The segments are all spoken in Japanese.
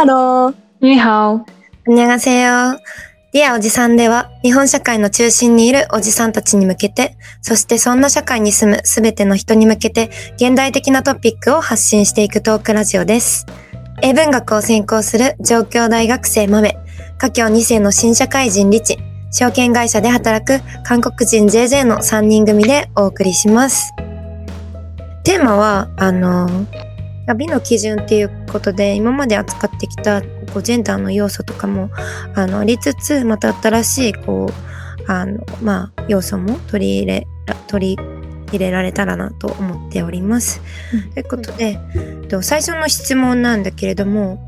Hello。你好。こんにちは。 Dear おじさんでは、日本社会の中心にいるおじさんたちに向けて、そしてそんな社会に住むすべての人に向けて、現代的なトピックを発信していくトークラジオです。英文学を専攻する上京大学生豆、華僑2世の新社会人リチ、証券会社で働く韓国人 JJ の3人組でお送りします。テーマは、あの美の基準っていうことで今まで扱ってきたこうジェンダーの要素とかもあのありつつまた新しいこうあのまあ要素も取り入れら取り入れられたらなと思っております。ということで、と最初の質問なんだけれども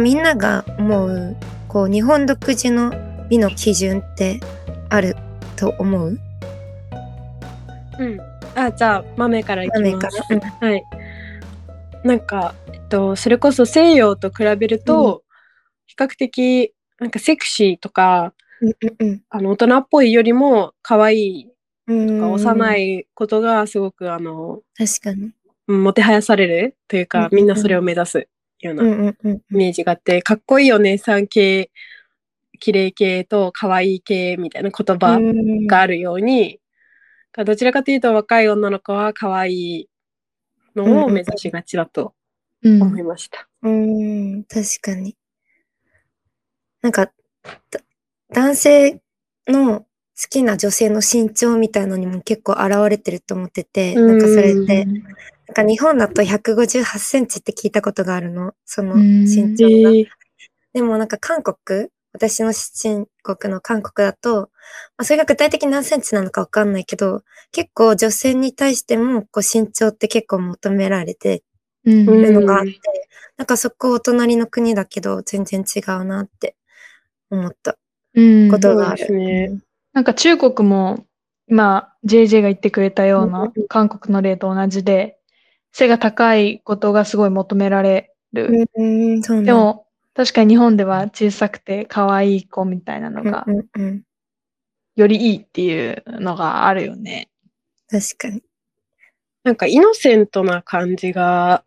みんなが思うこう日本独自の美の基準ってあると思う？うん。あ、じゃあ、豆からいき豆かます。ら、うんはい。なんか、えっと、それこそ西洋と比べると、比較的、なんかセクシーとか、うんうんあの、大人っぽいよりも可愛いうん。とか、幼いいことがすごく、あの、確かに。うんもてはやされるといううんか、みんなそれを目指すようなイメージがあって、かっこいいお姉さん系、綺麗系と可愛い系みたいな言葉うん。があるように、どちらかというと若い女の子は可愛いのを目指しがちだとうん思いました。うーん、確かに。なんか、だ男性の好きな女性の身長みたいのにも結構現れてると思ってて、なんかそれって、なんか日本だと158センチって聞いたことがあるの？その身長が。えでもなんか韓国、私の親国の韓国だと、まあ、それが具体的に何センチなのかわかんないけど、結構女性に対してもこう身長って結構求められてうん。うんるのがあって、なんかそこお隣の国だけど全然違うなって思ったうん。ことがある。そうですね。なんか中国も今 JJ が言ってくれたよううんうんな韓国の例と同じで背が高いことがすごい求められる。うんでも確かに日本では小さくて可愛い子みたいなのがうんうんうん、よりいいっていうのがあるよね。確かに。なんかイノセントな感じが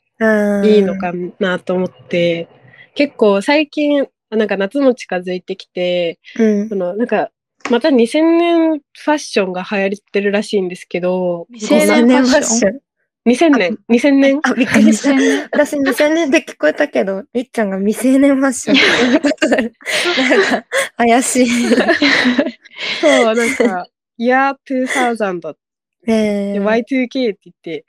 いいのかなと思って、結構最近、なんか夏も近づいてきて、うんそ。のなんかまた2000年ファッションが流行ってるらしいんですけど、2000年ファッション？ン。2000年 ?2000 年？あ、びっくりした。2000年私2000年で聞こえたけど、りっちゃんが未成年ファッションってなんか、怪しい。そう、なんか、Year 2000えー、で Y2K って言って、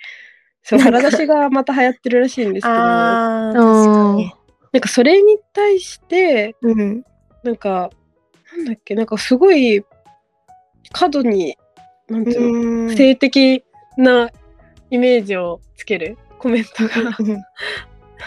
そう、腹出しがまた流行ってるらしいんですけど、な。んかそれに対して、うん。なんか、なんだっけ、なんかすごい、過度に、なんていうの、うん性的なイメージをつける？コメントが、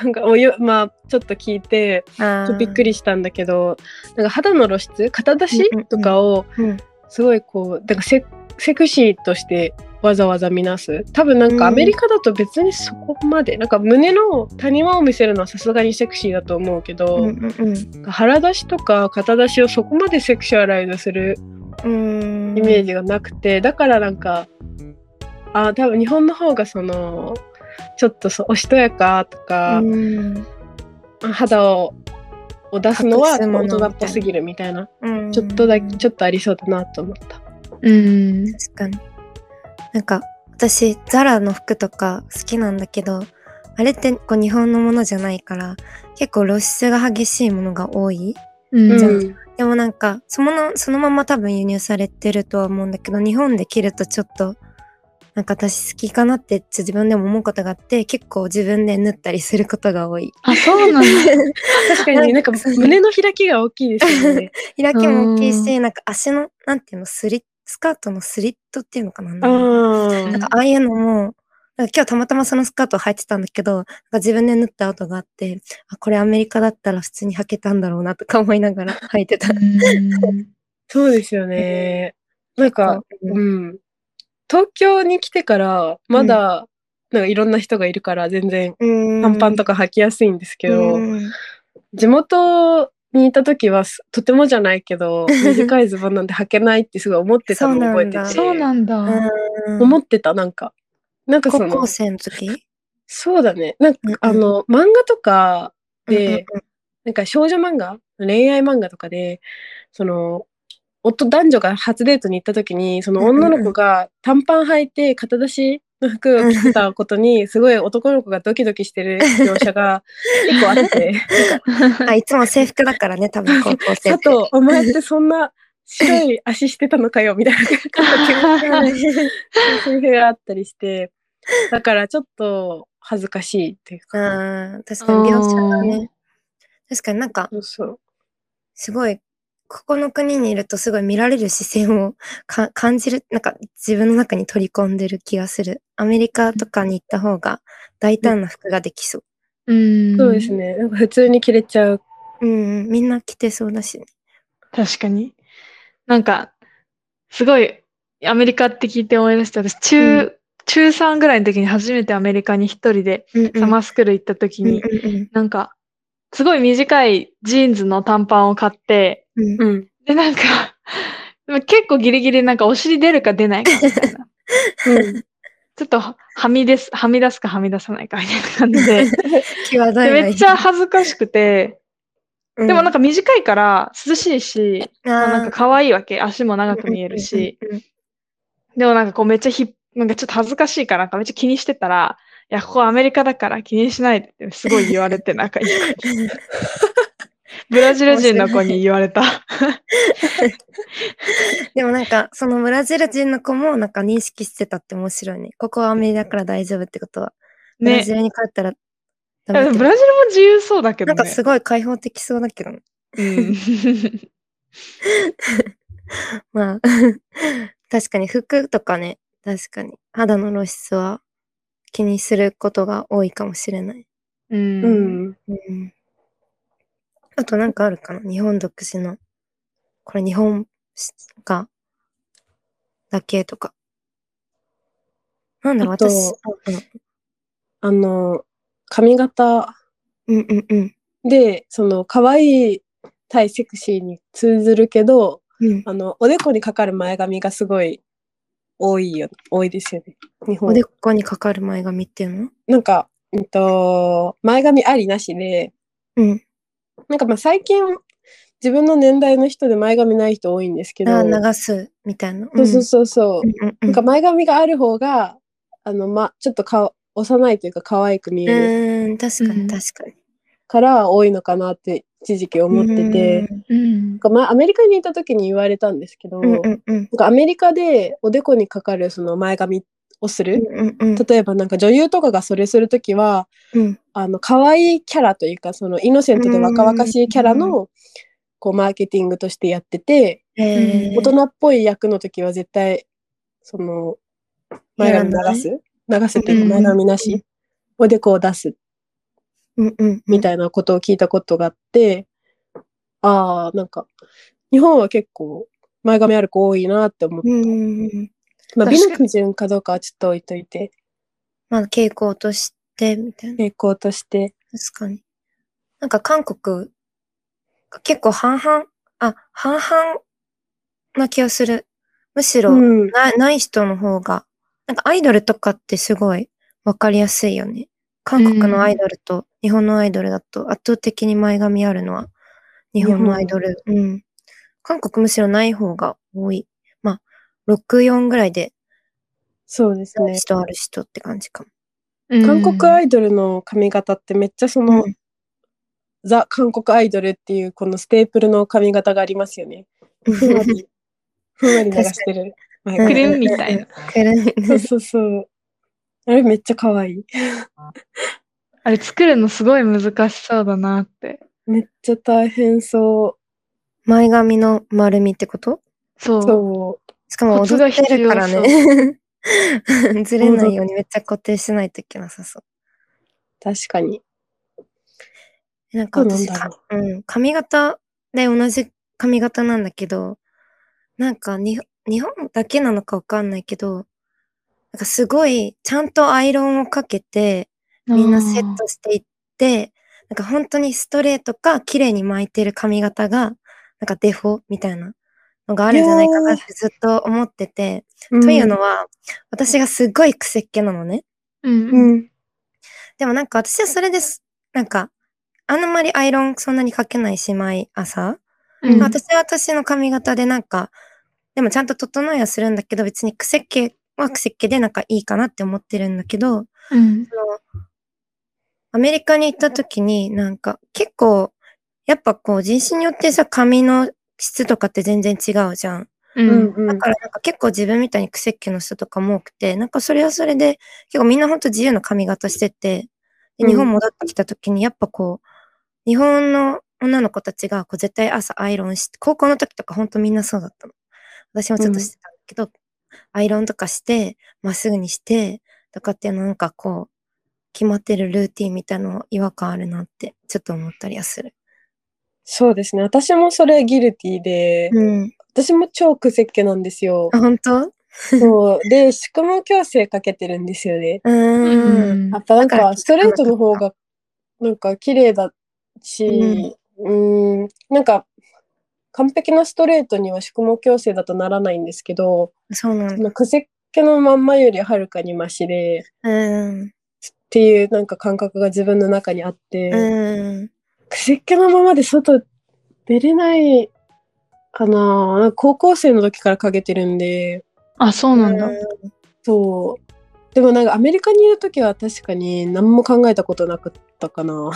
なんかおよ、まあ、ちょっと聞いて、ちょっとびっくりしたんだけど、なんか肌の露出、肩出し？うんうんうん。とかを、うん。すごいこう、なんかセセクシーとしてわざわざ見なす？多分なんうん。かアメリカだと別にそこまで、なんか胸の谷間を見せるのはさすがにセクシーだと思うけど、うんうん腹出しとか肩出しをそこまでセクシュアライズするうん。イメージがなくて、だからなんか、あ多分日本の方がその、ちょっとそうおしとやかとか、うん肌をを出すのは大人っぽすぎるみたいな、うんちょっとだけ、ちょっとありそうだなと思った。うん。確かに。なんか、私、ザラの服とか好きなんだけど、あれってこう日本のものじゃないから、結構露出が激しいものが多い。うんじゃあうんでもなんか、そのそのまま多分輸入されてるとは思うんだけど、日本で着るとちょっと、なんか私好きかなって自分でも思うことがあって、結構自分で縫ったりすることが多い。あ、そうなんだ。確かになんか胸の開きが大きいですよね。開きも大きいうし、んなんか足の、なんていうの、スリッ、スカートのスリットっていうのかなあなんーかああいうのも、今日たまたまそのスカートを履いてたんだけど、自分で縫った跡があって、あ、これアメリカだったら普通に履けたんだろうなとか思いながら履いてた。うん そうですよね。なんか、うんうん。東京に来てから、まだ、なんかいろんな人がいるから、全然うん。短パンとか履きやすいんですけど、うん。地元にいた時はすとてもじゃないけど 短いズボンなんて履けないってすごい思ってたのを覚えてて。そうなんだ。うん。思ってたなんか。なんかその高校生の時？そうだね。なんか、うんうん。あの漫画とかで、なんか少女漫画？恋愛漫画とかでその夫男女が初デートに行った時にその女の子が短パン履いて肩出しの服を着てたことにすごい男の子がドキドキしてる描写が結構あって。あ、いつも制服だからね、多分高校生って。佐藤お前ってそんな白い足してたのかよみたいな感じがあったりして。だからちょっと恥ずかしいっていうか。うん、確かに描写がね。確かになんか、すごい、ここの国にいるとすごい見られる視線を か感じる、なんか自分の中に取り込んでる気がする。アメリカとかに行った方が大胆な服ができそう。うん。そうです。ねなんか普通に着れちゃううん、うん、みんな着てそうだしね。確かに。なんか、すごい、アメリカって聞いて思い出して、私、中、う中3ぐらいの時に初めてアメリカに一人でうん、うん。サマースクール行った時に、うんなんか、すごい短いジーンズの短パンを買って、うんうん。うんで、なんか、でも結構ギリギリなんかお尻出るか出ないかみたいな。うんちょっとははみです、はみ出すかはみ出さないかみたいな感じで、際どいでめっちゃ恥ずかしくて、ゃでもなんか短いから涼しいし、まあなんかか可愛いわけ。足も長く見えるし。。でもなんかこうめっちゃひ、なんかちょっと恥ずかしいから、なんかめっちゃ気にしてたら、いや、ここアメリカだから気にしないでってすごい言われて、なんか ブラジル人の子に言われた。でもなんか、そのブラジル人の子もなんか認識してたって面白いね。ここはアメリカだから大丈夫ってことは。ブラね。ジルに帰ったらブラジルも自由そうだけどね。なんかすごい開放的そうだけどね。うん。まあ、確かに服とかね、確かに肌の露出は気にすることが多いかもしれない。う。うんんうん、あとなんかあるかな？日本独自の。これ日本がだけとか。なんだろう、私。あの髪型うんうんうんでその可愛い対セクシーに通ずるけどうん。あのおでこにかかる前髪がすごい多いよ多いですよね日本おでこにかかる前髪っていうの？なんか、うんと、前髪ありなしでうん。なんかまあ最近自分の年代の人で前髪ない人多いんですけど。あ流すみたいな。そうそうそうそう、うんうんうなんんか前髪がある方があの、ま、ちょっとか幼いというか可愛く見える。うーん、確かうん。に確かに。から多いのかなって一時期思ってて、うんなん。かまあアメリカにいた時に言われたんですけど、うん。なんかアメリカでおでこにかかるその前髪をする、うんうん例えばなんか女優とかがそれする時はうん。あの可愛いキャラというかそのイノセントで若々しいキャラうのこうマーケティングとしてやってて、えー。大人っぽい役の時は絶対その前髪流す？流すっていうか前髪なし、おでこを出す。うんうんみたいなことを聞いたことがあって、ああなんか日本は結構前髪ある子多いなって思って、うんうんうん。まあ、美の基準かどうかはちょっと置いといてまあ傾向としてみたいな。傾向として確かに。なんか韓国、結構半々、あ、半々な気がする。むしろ、うんなない人の方が、なんかアイドルとかってすごいわかりやすいよね。韓国のアイドルと日本のアイドルだと圧倒的に前髪あるのは日本のアイドル。うん。韓国むしろない方が多い。まあ、6、4ぐらいで、そうですね人ある人って感じかも。韓国アイドルの髪型ってめっちゃその、うんザ・韓国アイドルっていうこのステープルの髪型がありますよね。ふんわり、ふんわり流してる前く髪。るんみたいな。くるみそうそうそう。あれめっちゃ可愛い。あれ作るのすごい難しそうだなって。めっちゃ大変そ前髪の丸みってこと？そう。う。そう。しかも踊ってるから必ね。ずれないようにめっちゃ固定しないといけなさそう。確かに。なんか私そううん、髪型で同じ髪型なんだけど、なんかに日本だけなのかわかんないけど、なんかすごいちゃんとアイロンをかけて、みんなセットしていって、なんか本当にストレートか綺麗に巻いてる髪型が、なんかデフォみたいなのがあるんじゃないかなってずっと思ってて、というのは、私がすっごい癖っ気なのね。うん。うん。でもなんか私はそれです。なんか、あんまりアイロンそんなにかけないし、毎朝。うん私は私の髪型でなんか、でもちゃんと整いはするんだけど、別に癖っ気は癖っ気でなんかいいかなって思ってるんだけど、うん。そのアメリカに行った時になんか結構、やっぱこう人種によってさ、髪の質とかって全然違うじゃん。う。うんんうんだからなんか結構自分みたいに癖っ気の人とかも多くて、なんかそれはそれで結構みんなほんと自由な髪型してて、でうん日本戻ってきた時にやっぱこう、日本の女の子たちがこう絶対朝アイロンして、高校の時とかほんとみんなそうだったの。私もちょっとしてたんだけど、アイロンとかして、まっすぐにして、とかっていうのなんかこう、決まってるルーティンみたいなの違和感あるなってちょっと思ったりはする。そうですね。私もそれギルティで、うん。私も超癖っ気なんですよあ、。本当？そう。で、宿毛矯正かけてるんですよね。うーん。やっぱなんだかストレートの方が、なんか綺麗だし、うーん、なんか、完璧なストレートには宿毛矯正だとならないんですけど、そうなんだ。癖っ気のまんまよりはるかにマシで、うん。っていうなんか感覚が自分の中にあって、うん。癖っ気のままで外出れないかな。なんか高校生の時からかけてるんで、あ、そうなんだ。そう。でもなんかアメリカにいる時は確かに何も考えたことなかったかな。うん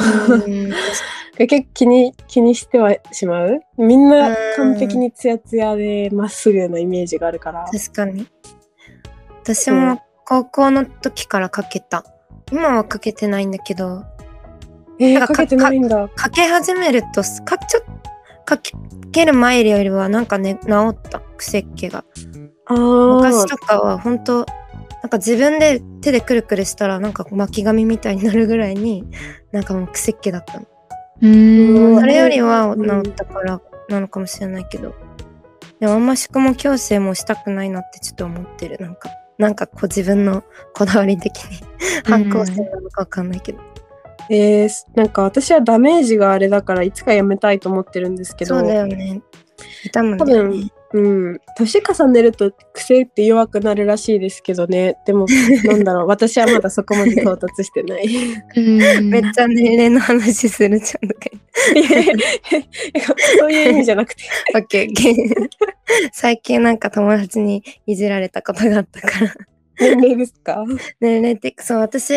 結構気に気にしてはしまうみんなうん完璧にツヤツヤでまっすぐなイメージがあるから。確かに。私も高校の時からかけた。今はかけてないんだけど、えー、かかけてないんだ。かけ始めると、かちょかける前よりはなんかね、治った癖っ気が。ああ。昔とかは本当なんか自分で手でくるくるしたらなんか巻き髪みたいになるぐらいに なんかもう癖っ気だったの。うーん。それよりはうん治ったからなのかもしれないけど。でもあんま宿毛矯正もしたくないなってちょっと思ってる。なんか、なんかこう自分のこだわり的に反抗性なのかわかんないけど。えー、なんか私はダメージがあれだからいつかやめたいと思ってるんですけど。そうだよね。痛むん多だよね分。、うん、年重ねると癖って弱くなるらしいですけどね。でも、なんだろう、私はまだそこまで到達してない。うんめっちゃ年齢の話するじゃんとか言って。いやいやいやそういう意味じゃなくて。オッケーオッケー 最近なんか友達にいじられたことがあったから。年齢ですか？年齢的、そう、私、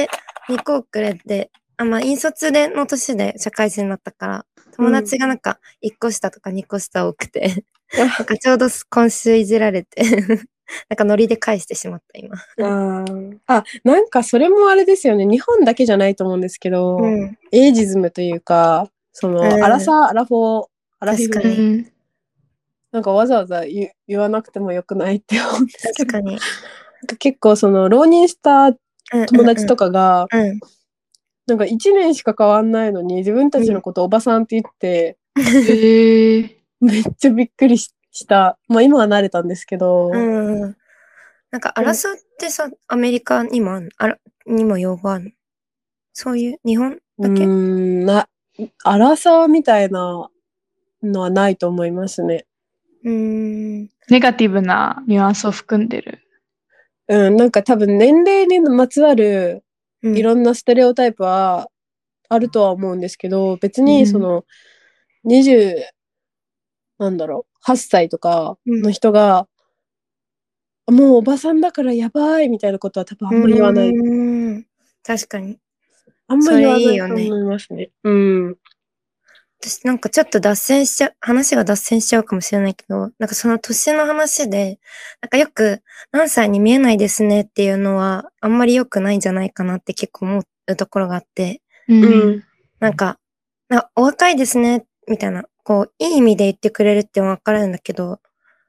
2個遅れて、あ、まあ、引率での年で社会人になったから、友達がなんか1個下とか2個下多くて、なんかちょうど今週いじられて、なんかノリで返してしまった、今。あーあ、なんかそれもあれですよね。日本だけじゃないと思うんですけど、うん。エイジズムというか、その、うんアラサー、アラフォー、アラフィにん。なんかわざわざ言言わなくてもよくないって思うんですけど、確かに。なんか結構その、浪人した友達とか。かが、うん。なんか1年しか変わんないのに、自分たちのことおばさんって言って、へえ。めっちゃびっくりしした。まあ今は慣れたんですけど、うんうん。なんか、アラサーってさ、アメリカにもあんあら、にも用語あるの？そういう、日本だけ？うーんな、アラサーみたいなのはないと思いますね。うーん。ネガティブなニュアンスを含んでる。うん、なんか多分年齢にまつわるうんいろんなステレオタイプはあるとは思うんですけど、別うんにその20、なんだろう、8歳とかの人が、もうおばさんだからやばいみたいなことは多分あんま言わない。確かに。あんま言わないと思いますね。うん。私なんかちょっと脱線しちゃう、話が脱線しちゃうかもしれないけど、なんかその年の話で、なんかよく何歳に見えないですねっていうのはあんまり良くないんじゃないかなって結構思うところがあって、ううん。なんか、なお若いですね、みたいな、こう、いい意味で言ってくれるってわかるんだけど、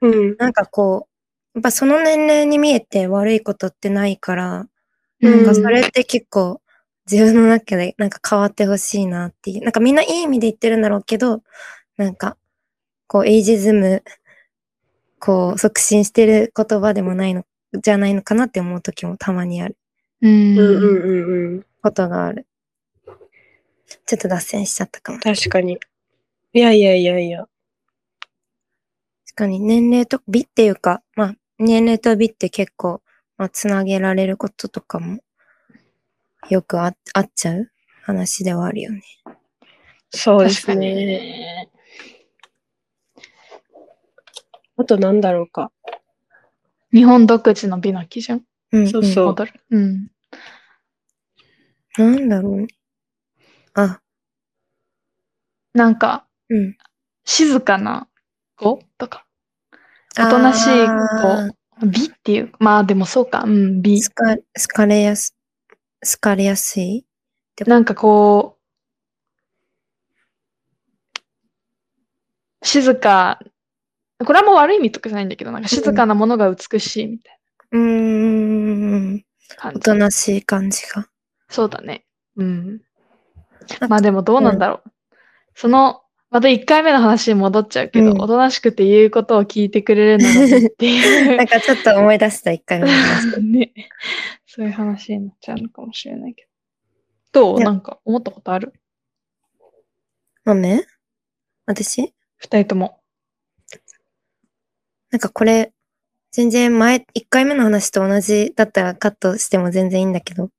うん。なんかこう、やっぱその年齢に見えて悪いことってないから、うんなんかそれって結構自分の中でなんか変わってほしいなっていう。なんかみんないい意味で言ってるんだろうけど、なんか、こう、エイジズム、こう、促進してる言葉でもないの、じゃないのかなって思う時もたまにあるうんうんうんうんうん。ことがある。ちょっと脱線しちゃったかも。確かに。いやいやいやいや。確かに年齢と美っていうか、まあ、年齢と美って結構、まあ、つなげられることとかも、よくああっちゃう？話ではあるよね。そうですね。ね。あとなんだろうか。日本独自の美の基準？うんそうそう。うん。うん。なんだろうね。あ、なんか、うん。静かな子とか、おとなしいあ子、美っていう、まあでもそうか、うん、美ー。スカ、スカれやす、スカれやすい？なんかこう、静か、これはもう悪い意味とかじゃないんだけど、なんか静かなものが美しいみたいうーん。な感じ。おとなしい感じが。そうだね。うん。まあでもどうなんだろう。その、また1回目の話に戻っちゃうけど、うんおとなしくて言うことを聞いてくれるのっていう。なんかちょっと思い出した、一回目の話。ね。そういう話になっちゃうのかもしれないけど。どう？いや。なんか思ったことある？豆私？二人とも。なんかこれ、全然前、一回目の話と同じだったらカットしても全然いいんだけど、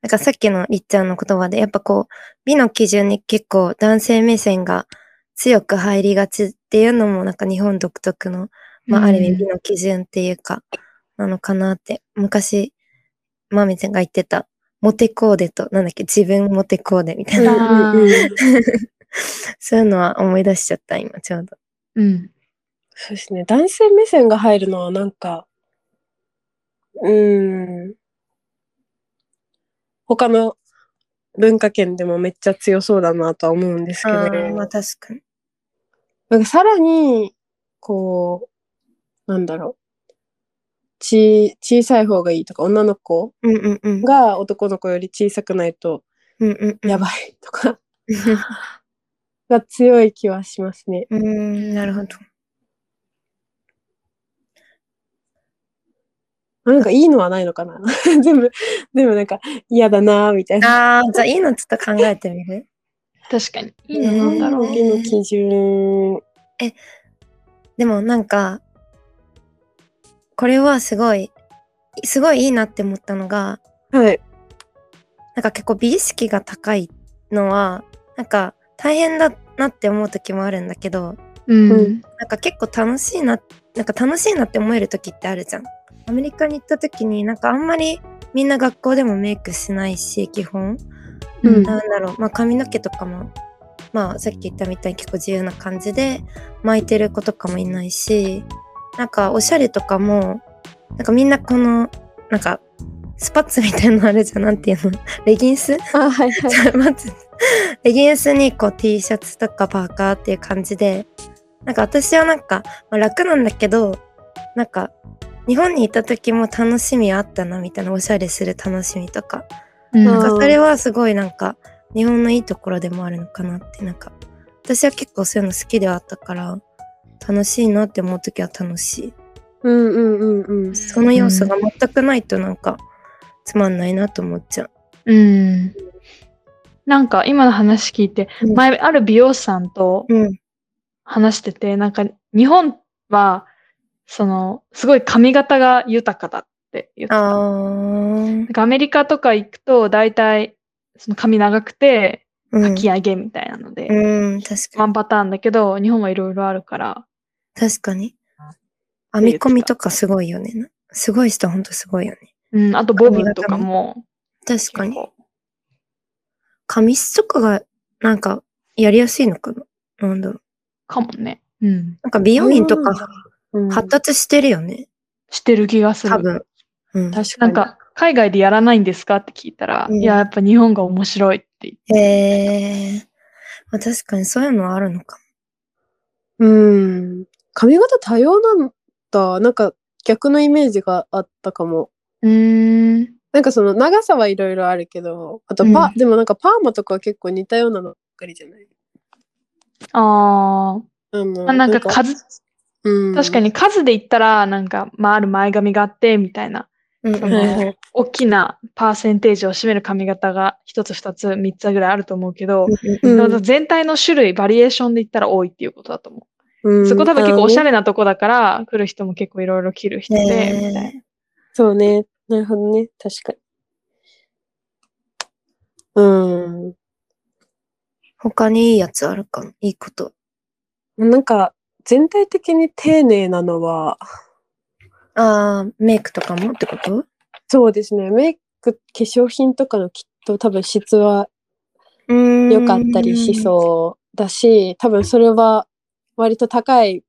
なんかさっきのりっちゃんの言葉で、やっぱこう、美の基準に結構男性目線が強く入りがちっていうのもなんか日本独特の、まあある意味美の基準っていうか、なのかなって、昔、マミちゃんが言ってた、モテコーデと、なんだっけ、自分モテコーデみたいな、そういうのは思い出しちゃった、今ちょうど。うん。そうですね。男性目線が入るのはなんか、うーん。他の文化圏でもめっちゃ強そうだなとは思うんですけど、まあ確かに。なんかさらに、こう、なんだろう。ち、小さい方がいいとか、女の子うんうんうん。が男の子より小さくないとうんうんうん。やばいとか、が強い気はしますね。うーん、なるほど。なんかいいのはないのかな？全部、全部なんか嫌だなみたいな。ああ、じゃあいいのちょっと考えてみる？確かに。いいのなんだろう。えー次の基準。でもなんか、これはすごい、すごいいいなって思ったのが、はい。なんか結構美意識が高いのは、なんか大変だなって思う時もあるんだけど、うん。うんなんか結構楽しいな、なんか楽しいなって思える時ってあるじゃん。アメリカに行った時になんかあんまりみんな学校でもメイクしないし、基本。うんなんだろう、まあ、髪の毛とかも、まあ、さっき言ったみたいに結構自由な感じで巻いてる子とかもいないし、なんかおしゃれとかも、なんかみんなこの、なんか、スパッツみたいなのあるじゃん、なんていうの？レギンス？あ、はいはい。待って。レギンスにこう T シャツとかパーカーっていう感じで、なんか私はなんか、まあ、楽なんだけど、なんか、日本にいた時も楽しみあったなみたいなおしゃれする楽しみとか。うん。なんかうんそれはすごいなんか日本のいいところでもあるのかなってなんか私は結構そういうの好きではあったから楽しいなって思う時は楽しいうんうんうんうん。その要素が全くないとなんかつまんないなと思っちゃう。うん。なんか今の話聞いて、うん前ある美容師さんとうん話してて、なんか日本は、その、すごい髪型が豊かだって言ってあた。なーんかアメリカとか行くと、大体、その髪長くて、うんかき上げみたいなので、うん確かにワンパターンだけど、日本はいろいろあるから、確かに。編み込みとかすごいよね。なすごい人ほんとすごいよね。うん、あとボブとかも、確かに。結構。髪質とかがなんかやりやすいのかな？なんだろう。かもね。うん。なんか美容院とかうん。発達してるよね。してる気がする。多分。うん。確かに。なんか、海外でやらないんですかって聞いたら、うん。いや、やっぱ日本が面白いって言って。へえ。まあ、確かにそういうのはあるのかうん。髪型多様なんだ。なんか逆のイメージがあったかも。うーん。なんかその長さはいろいろあるけど、あとパ、うんでもなんかパーマとかは結構似たようなのばっかりじゃない？ああのあ。なんか数、うん、確かに数で言ったら、なんか、まあ、ある前髪があって、みたいな、な。うんの、大きなパーセンテージを占める髪型が一つ二つ三つぐらいあると思うけど、うん全体の種類、バリエーションで言ったら多いっていうことだと思う。うんそこ多分結構おしゃれ。れなとこだから、来る人も結構いろいろ着る人で、へーみたいな。そうね。なるほどね。確かに。うん。他にいいやつあるかないいこと。なんか、全体的に丁寧なのは、ああ、メイクとかもってこと？そうですね。メイク、化粧品とかのきっと多分質はうーん。良かったりしそうだし、多分それは割と高い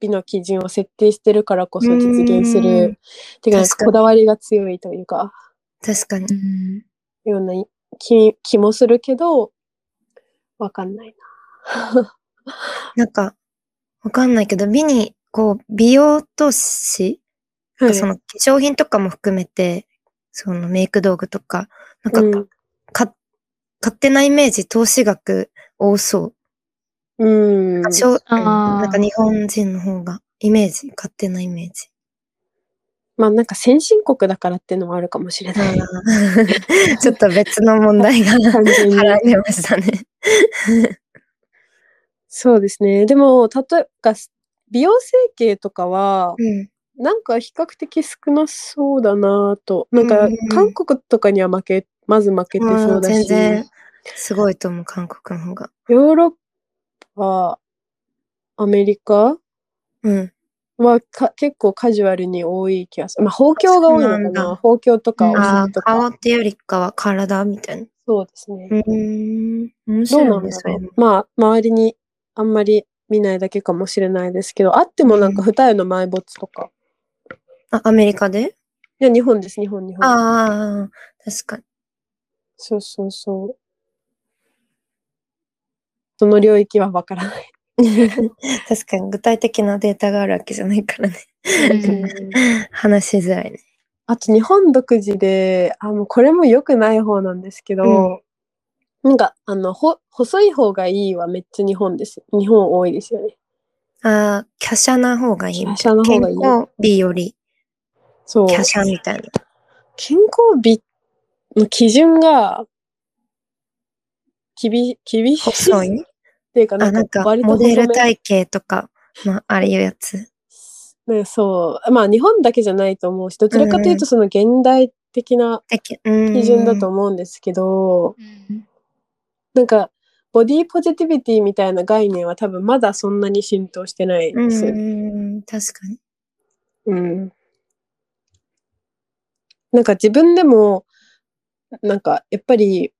美の基準を設定してるからこそ実現すうんる。てか、こだわりが強いというか、確かに。ような気気もするけど、わかんないな。なんか、わかんないけど、美に、こう、美容とし、はいその化粧品とかも含めて、そのメイク道具とか、なんか、うんか勝手なイメージ、投資額多そう。うん。なんか日本人の方が、イメージ、勝手なイメージ。まあなんか先進国だからっていうのもあるかもしれない。ちょっと別の問題が払い出ましたね。そうですね。でも、例えば、美容整形とかは、うん。なんか比較的少なそうだなと。なんか韓国とかには負け、まず負けてそうだし、全然、すごいと思う、韓国の方が。ヨーロッパ、アメリカ？うん。はか結構カジュアルに多い気がする。まあ、包協が多いのかそうなんだな。とかおああ尻と、か。顔ってよりかは体みたいな。そうですね。うーん。面どう白ないんね、だろうそれも。。まあ、周りにあんまり見ないだけかもしれないですけど、あってもなんか二重の埋没とか。あ、アメリカで？いや、日本です、日本、日本。ああ、確かに。そうそうそう。その領域はわからない。確かに具体的なデータがあるわけじゃないからね。話しづらいね。あと日本独自で、あ、もうこれも良くない方なんですけど、なんか、あの、ほ、細い方がいいはめっちゃ日本です。日本多いですよね。ああ、華奢な方がいいみたいな。華奢な方がいい健康美よりそう。華奢みたいな。健康美の基準が、厳し、厳しい細いっていうか、なあ、なんんかか、モデル体型とか、まあ、あれいうやつ。ね、そう。まあ日本だけじゃないと思うし、どちらかというとその現代的な基準だと思うんですけど、なんか、ボディポジティビティみたいな概念は多分まだそんなに浸透してないうんですよね。うん、確かに。うん。なんか自分でも、なんかやっぱり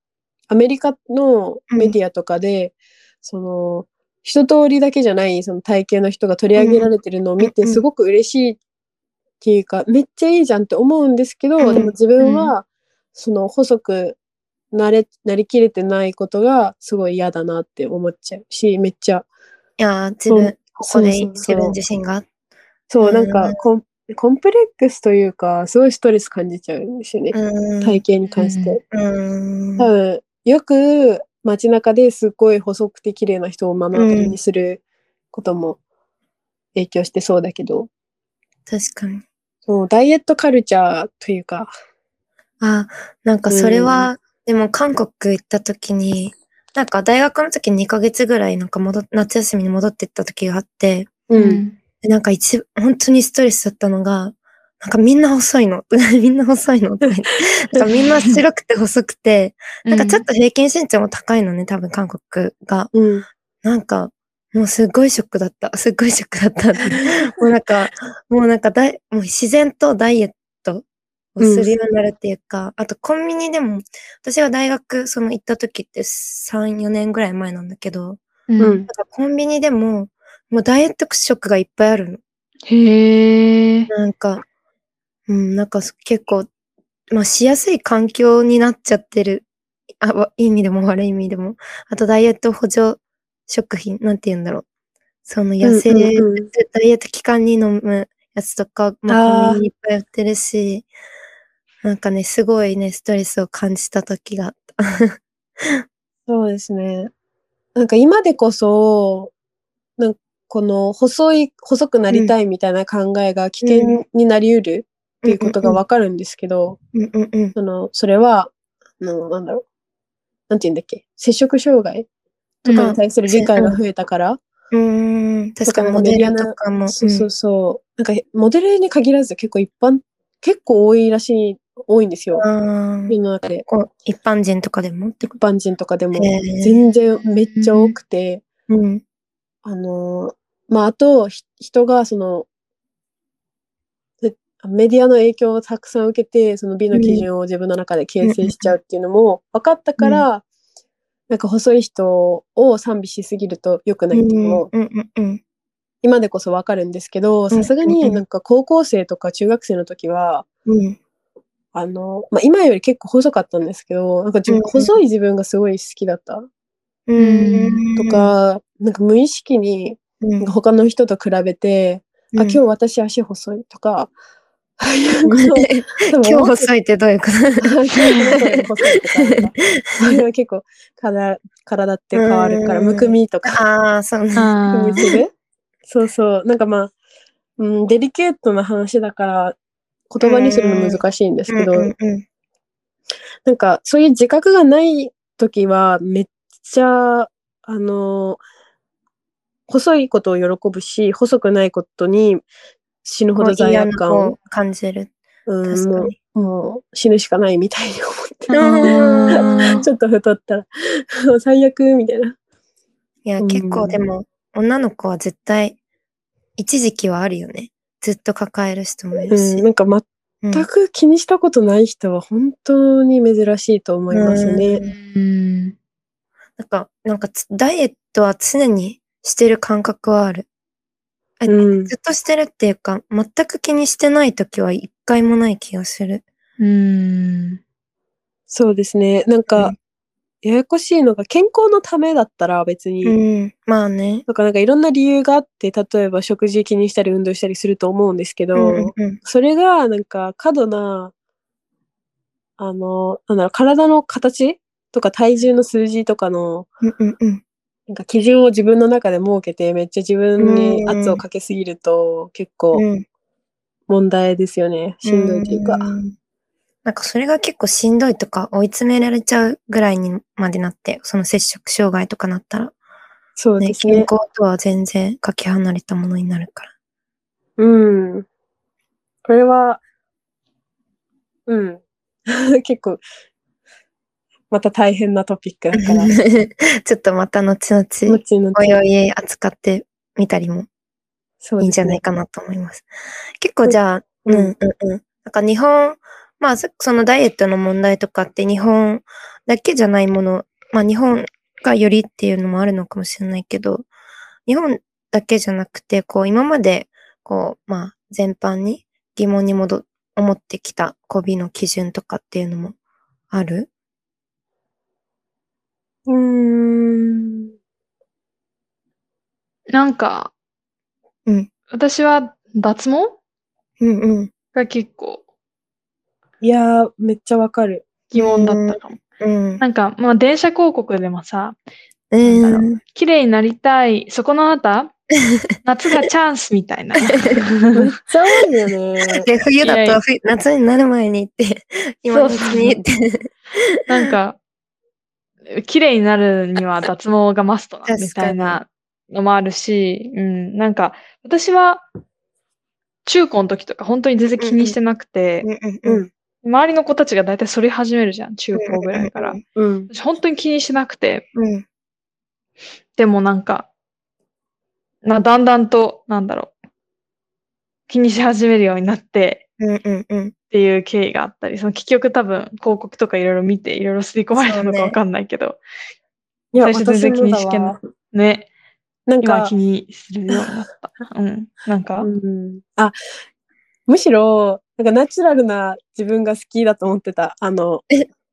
アメリカのメディアとかで、その、一通りだけじゃないその体型の人が取り上げられてるのを見てすごく嬉しいっていうか、めっちゃいいじゃんって思うんですけど、うんでも自分はその細くなれ、なりきれてないことがすごい嫌だなって思っちゃうし、めっちゃ、いやー、自そう分、ここで自分自身が。そう、うんなんかコン、コンプレックスというか、すごいストレス感じちゃうんですよね。うん。体型に関して。うん。多分、よく街中ですっごい細くて綺麗な人を目の当たりにすることも影響してそうだけど、確かに。そう、ダイエットカルチャーというか、あ、なんかそれは、でも韓国行った時に、なんか大学の時2ヶ月ぐらいなんか戻っ夏休みに戻ってった時があって、うん。でなんか一、本当にストレスだったのが、なんかみんな細いの。みんな細いのとか言ってなんかみんな白くて細くて、なんかちょっと平均身長も高いのね、多分韓国が。うん。なんか、もうすっごいショックだった。すっごいショックだった。もうなんか、もうなんかだい、もう自然とダイエットをするようになるっていうか、あとコンビニでも、私が大学その行った時って3、4年ぐらい前なんだけど、うんうんなんかコンビニでも、もうダイエット食がいっぱいあるの。へえ。なんか、うん、なんか結構、まあしやすい環境になっちゃってる。あ、わいい意味でも悪い意味でも。あとダイエット補助食品、なんて言うんだろう。その痩せる、うんうんうんダイエット期間に飲むやつとか、まあ、コンビニにいっぱい売ってるし、なんかね、すごいね、ストレスを感じた時があった。そうですね。なんか今でこそ、なんかこの細い、細くなりたいみたいな考えが危険になり得るっていうことがわかるんですけど、うんうんうん。その、それは、あの、なんだろう。なんて言うんだっけ？摂食障害？とかに対する理解が増えたから、うーん、確かにモデルとかも。そうそうそう。なんか、モデルに限らず結構一般、結構多いらしい、多いんですよ。あー世の中で。一般人とかでも？一般人とかでも全然めっちゃ多くて、とうん。あのーまあ、あと、ひ人がその、でメディアの影響をたくさん受けて、その美の基準を自分の中で形成しちゃうっていうのも分かったから、なんか細い人を賛美しすぎると良くないっていうのも、うんうんうん今でこそ分かるんですけど、さすがうんうん。になんか高校生とか中学生の時は、うん。あの、まあ、今より結構細かったんですけど、なんか自分うんうん。細い自分がすごい好きだった。うん。とか、なんか無意識に他の人と比べて、あ、今日私足細いとか、今日細いってどういうこと？今日細い細いとかなんか、あれは結構体体って変わるから、うんむくみとか、ああ、そうね。あむくみするそうそう。なんかまあ、うん、デリケートな話だから、言葉にするの難しいんですけど、なんかそういう自覚がない時は、めっちゃ、あの、細いことを喜ぶし、細くないことに死ぬほど罪悪感を感じる。うん、もに。う、もう死ぬしかないみたいに思って。うん ちょっと太ったら、最悪みたいな。いや、うん結構でも、女の子は絶対、一時期はあるよね。ずっと抱える人もいるうし。ん、なんかうん全く気にしたことない人は本当に珍しいと思いますね。うん。なんか、なんかつ、ダイエットは常にしてる感覚はある。えうん。ずっとしてるっていうか、全く気にしてない時は一回もない気がする。うん。そうですね。なんうかん、ややこしいのが健康のためだったら別に、うん。まあね。なんかなんかいろんな理由があって、例えば食事気にしたり運動したりすると思うんですけど、うんうんうんそれがなんか過度な、あの、なんだろう、体の形とか体重の数字とかの、うんうんうん。なんか基準を自分の中で設けて、めっちゃ自分に圧をかけすぎると、結構うん問題ですよね。しんどいというか。んなんかそれが結構しんどいとか追い詰められちゃうぐらいにまでなって、その摂食障害とかなったら、ね、そうですね。健康とは全然かけ離れたものになるから。うん。これは、うん。結構、また大変なトピックだから、ちょっとまた後々、後々。おいおい扱ってみたりもそういいんじゃないかなと思います。結構じゃあ、うん。うんうん。なんか日本、まあそそのダイエットの問題とかって日本だけじゃないもの、まあ日本がよりっていうのもあるのかもしれないけど、日本だけじゃなくて、こう今まで、こう、まあ全般に疑問に戻思ってきたこう美の基準とかっていうのもある？うーん。なんか、うん私は脱毛？うんうん。が結構いやー、めっちゃわかる。疑問だったかも。うん。なんか、まあ、電車広告でもさ、うなんだろん。綺麗になりたい、そこのあなた、夏がチャンスみたいな。めっちゃ多いよね。で、冬だと冬夏になる前にって、今のうちにって。なんか、綺麗になるには脱毛がマストなみたいなのもあるし、うん、なんか、私は、中高の時とか本当に全然気にしてなくて、うんうんうん。周りの子たちが大体剃り始めるじゃん、中高ぐらいから。うん。私本当に気にしなくて、うん。でもなんか、なだんだんと、なんだろう、気にし始めるようになってうんうんうん。っていう経緯があったり、その結局多分広告とかいろいろ見て、いろいろ刷り込まれたのかわかんないけど、いや、最初全然気にしてな私もだわね、なんか気、にするようになった。うん。なんか、うん、あ、むしろ、なんかナチュラルな自分が好きだと思ってた。あの、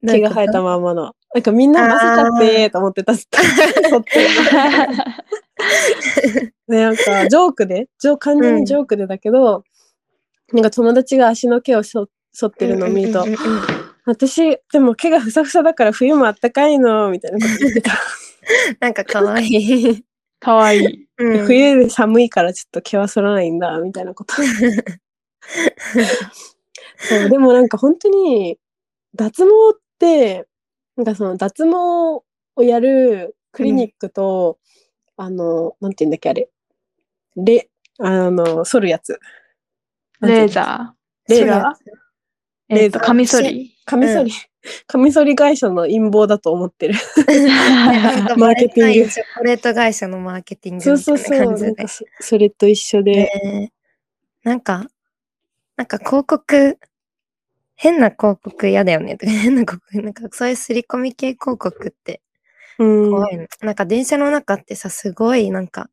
毛が生えたままの。なんかみんな混ぜちゃってと思ってた。ずっと剃ってで、なんか、ジョークで、ジョー完全にジョークでだけど、なんか友達が足の毛をそ剃ってるのを見ると、うんうんうんうん私、でも毛がふさふさだから冬もあったかいの、みたいなこと言ってた。なんか可愛い。かわいい。うん冬で寒いからちょっと毛は剃らないんだ、みたいなこと。そう、でもなんか本当に、脱毛って、なんかその脱毛をやるクリニックと、あの、なんて言うんだっけ、あれ。レ、あの、剃るやつ。レーザレーザーえっ、と、カミソリ。カミソリ、カミソリ会社の陰謀だと思ってる。マーケティングチョコレート会社のマーケティングそうそうそう。そそれと一緒で。ねなんか、なんか広告、変な広告嫌だよねとか、変な広告、なんかそういう刷り込み系広告ってうん。怖いの。なんか電車の中ってさ、すごいなんか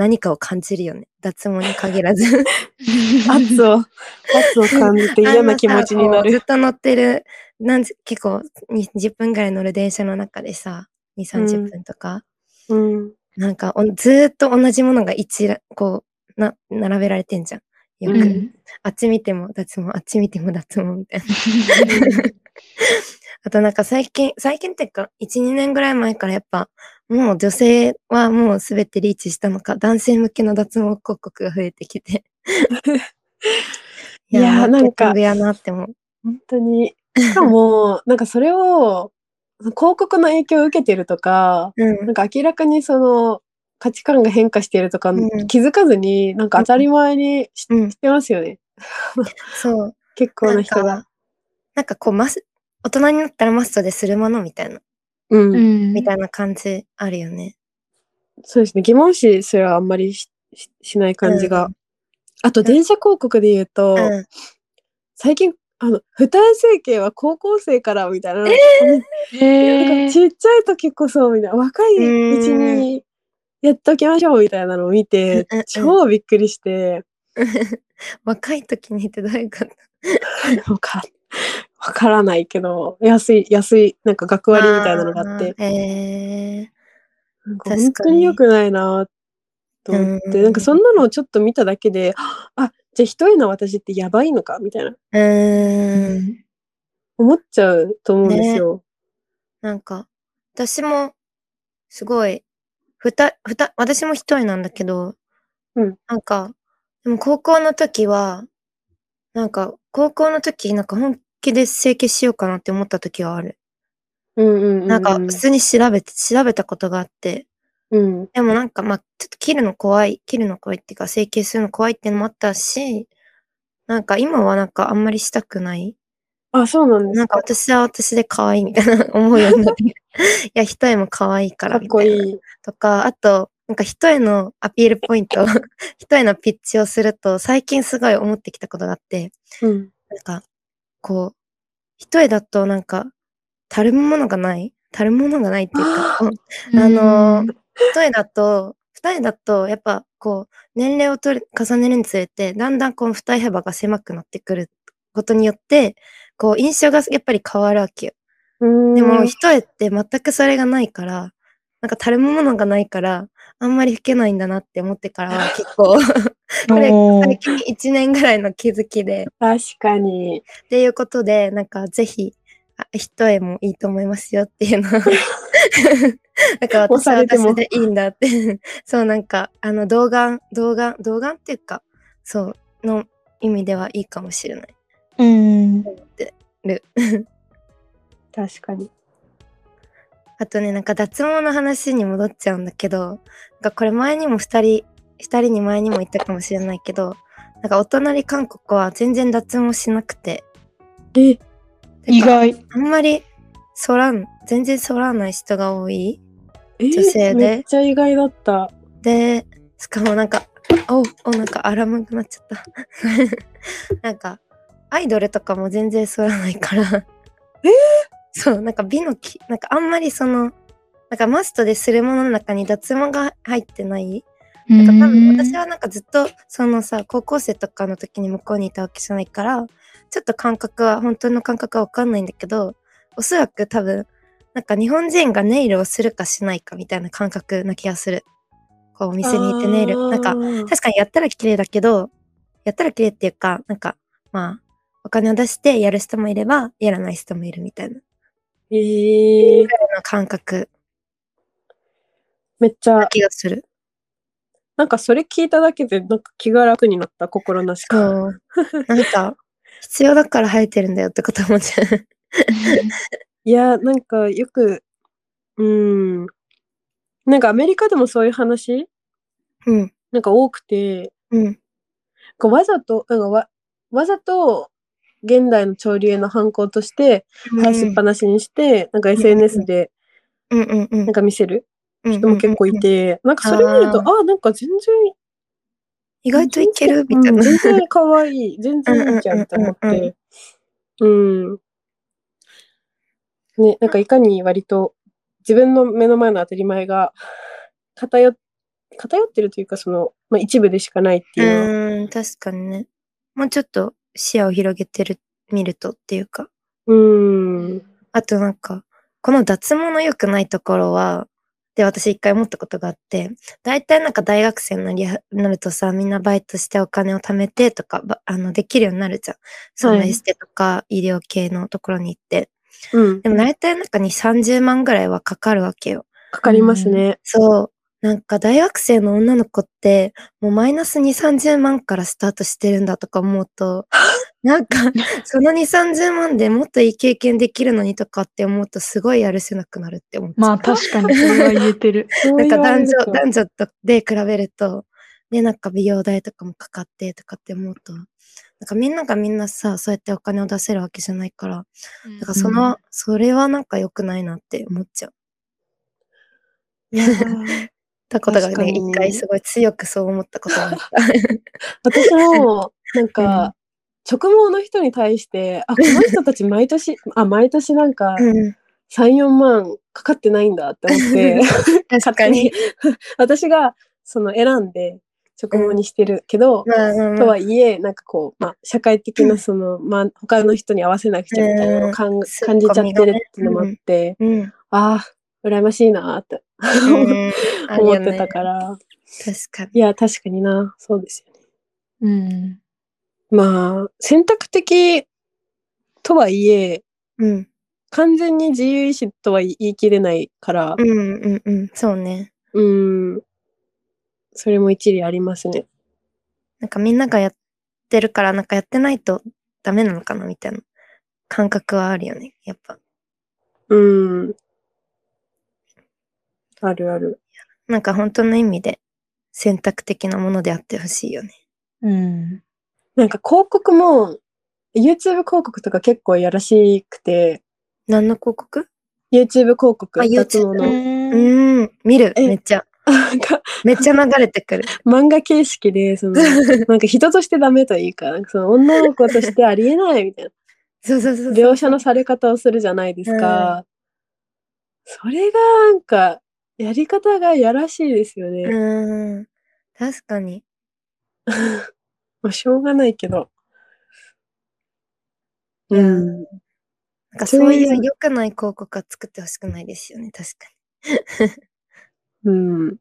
何かを感じるよね。脱毛に限らず。圧を、圧を感じて嫌な気持ちになる。ずっと乗ってる、なんじ結構に10分ぐらい乗る電車の中でさ、2、30分とか、うん。なんかおずーっと同じものが一ら、こう、な、並べられてんじゃん。よく。うんあっち見ても脱毛、あっち見ても脱毛みたいな。あとなんか最近、最近っていうか、1、2年ぐらい前からやっぱ、もう女性はもうすべてリーチしたのか、男性向けの脱毛広告が増えてきて。いやーなんかやなって思う。本当に。しかも、なんかそれを、広告の影響を受けてるとか、うんなんか明らかにその価値観が変化しているとか、うん気づかずに、なんか当たり前にし,、うんてますよね。そう。結構な人がか。なんかこう、マス、大人になったらマストでするものみたいな、うん。うんみたいな感じあるよね。そうですね。疑問視すらあんまりしししない感じが。うんあと、電車広告で言うと、うん。最近、あの、二重整形は高校生からみたいな。なんへかちっちゃい時こそ、みたいな。若いうちにやっときましょう、みたいなのを見て超びっくりして、若い時にってどういうこと？わかわからないけど、安い、安い、なんか学割みたいなのがあって、ー。へなんか確かに本当に良くないなと思って、うんなんかそんなのをちょっと見ただけで、あ、じゃあ一重の私ってやばいのかみたいな、ー。うーん。ん。思っちゃうと思うんですよ。なんか、私も、すごい、ふた、ふた、私も一重なんだけど、うんなんか、でも高校の時は、なんか、高校の時、なんか本気で整形しようかなって思った時がある。うんうんうんうん。なんか、普通に調べて、調べたことがあって、うん。でもなんか、まあ、ちょっと切るの怖い、切るの怖いっていうか、整形するの怖いっていうのもあったし、なんか今はなんかあんまりしたくない。あ、そうなんですなんか私は私で可愛いみたいな 思うようになって。いや、一重も可愛いかからっみたいな。こいい。とか、あと、なんか一重のアピールポイント、一重のピッチをすると、最近すごい思ってきたことがあって、うん。なんか、こう、一重だとなんか、たるむものがない？たるむものがないっていうか、あのー一重だと、二重だと、やっぱこう、年齢を取り重ねるにつれて、だんだんこの二重幅が狭くなってくることによって、こう、印象がやっぱり変わるわけよ。うん。でも、一重って全くそれがないから、なんかたるむものがないから、あんまり老けないんだなって思ってからは 結構、これ最近1年ぐらいの気づきで、確かに。っていうことで、なんかぜひ、あ一重もいいと思いますよっていうのを なんか私は私でいいんだって。そうなんか、あの、童顔、童顔、童顔っていうか、そう、の意味ではいいかもしれない。うん。る。確かに。あとね、なんか脱毛の話に戻っちゃうんだけど、かこれ前にも二人、二人に前にも言ったかもしれないけど、なんかお隣韓国は全然脱毛しなくて、え、意外。あんまり剃らん、全然剃らない人が多い。え？女性でめっちゃ意外だった。で、しかもなんか、お、お、なんかアラームが鳴っちゃった。なんか、アイドルとかも全然剃らないから。え？そう、なんか美のき、なんかあんまりその、なんかマストでするものの中に脱毛が入ってない？なんか多分私はなんかずっとそのさ、高校生とかの時に向こうにいたわけじゃないから、ちょっと感覚は、本当の感覚はわかんないんだけど、おそらく多分、なんか日本人がネイルをするかしないかみたいな感覚な気がする。こうお店に行ってネイル。なんか、か確かにやったら綺麗だけど、やったら綺麗っていうか、なんか、まあ、お金を出してやる人もいれば、やらない人もいるみたいな。えー、感覚めっちゃな、気がする。なんかそれ聞いただけで、なんか気が楽になった、心なしか。そう。なんか、必要だから生えてるんだよってこと思っちゃう。いや、なんかよく、うん。なんかアメリカでもそういう話？うん。なんか多くて、うん。こうわざと、なんかわわざと現代の潮流の犯行として生やしっぱなしにして、なんか SNS でうんうんうんなんか見せる？うん人も結構いて、なんかそれ見ると、ああなんか全然、意外といける？みたいな。うん全然可愛い、全然いいじゃんって思って。うん。ね、なんかいかに割と自分の目の前の当たり前が偏っ偏ってるというか、その、まあ、一部でしかないっていううん、確かにね。もうちょっと視野を広げてる、見るとっていうか。うん。あとなんか、この脱毛の良くないところは、で、私一回思ったことがあって、大体なんか大学生になりなるとさ、みんなバイトしてお金を貯めてとか、ばあの、できるようになるじゃん。そのはいエステとか医療系のところに行って。うん。でも大体なんかに30万ぐらいはかかるわけよ。かかりますね。そう。なんか大学生の女の子って、もうマイナス2、30万からスタートしてるんだとか思うと、なんか、その2、30万でもっといい経験できるのにとかって思うと、すごいやるせなくなるって思っちゃう。まあ確かにそれは言えてる。なんか男女、だ男女とで比べると、で、なんか美容代とかもかかってとかって思うと、なんかみんながみんなさ、そうやってお金を出せるわけじゃないから、なんかその、それはなんか良くないなって思っちゃう。たことがね、一回すごい強くそう思ったことがあった。私も、なんか、直毛の人に対して、あ、この人たち毎年、あ、毎年なんか、うん、3、4万かかってないんだって思って、確かに。私が、その選んで直毛にしてるけど、とあはいえ、なんかこう、まあ、社会的なその、まあ、他の人に合わせなくちゃみたいなのを感じちゃってるっていうのもあって、うん。ああ、羨ましいなーって 思ってたから。確かに。いや、確かにな、そうですよね。うん。まあ、選択的とはいえ、うん。完全に自由意志とは言い切れないからう、んうんうん。そうね。うん、それも一理ありますね。なんかみんながやってるから、なんかやってないとダメなのかなみたいな感覚はあるよね。やっぱ。うん。あるある。なんか本当の意味で選択的なものであってほしいよね。うん。なんか広告も、YouTube 広告とか結構やらしくて、何の広告？YouTube 広告、あ YouTube の。うーん。見る。えめっちゃ。なんかめっちゃ流れてくる。漫画形式で、その、なんか人としてダメというか、その女の子としてありえないみたいな、そうそうそうそう。描写のされ方をするじゃないですか。それがなんか、やり方がやらしいですよね。うーん。確かに。まあ、しょうがないけど。いやうん。なんかそういう良くない広告は作ってほしくないですよね。確かに。うん。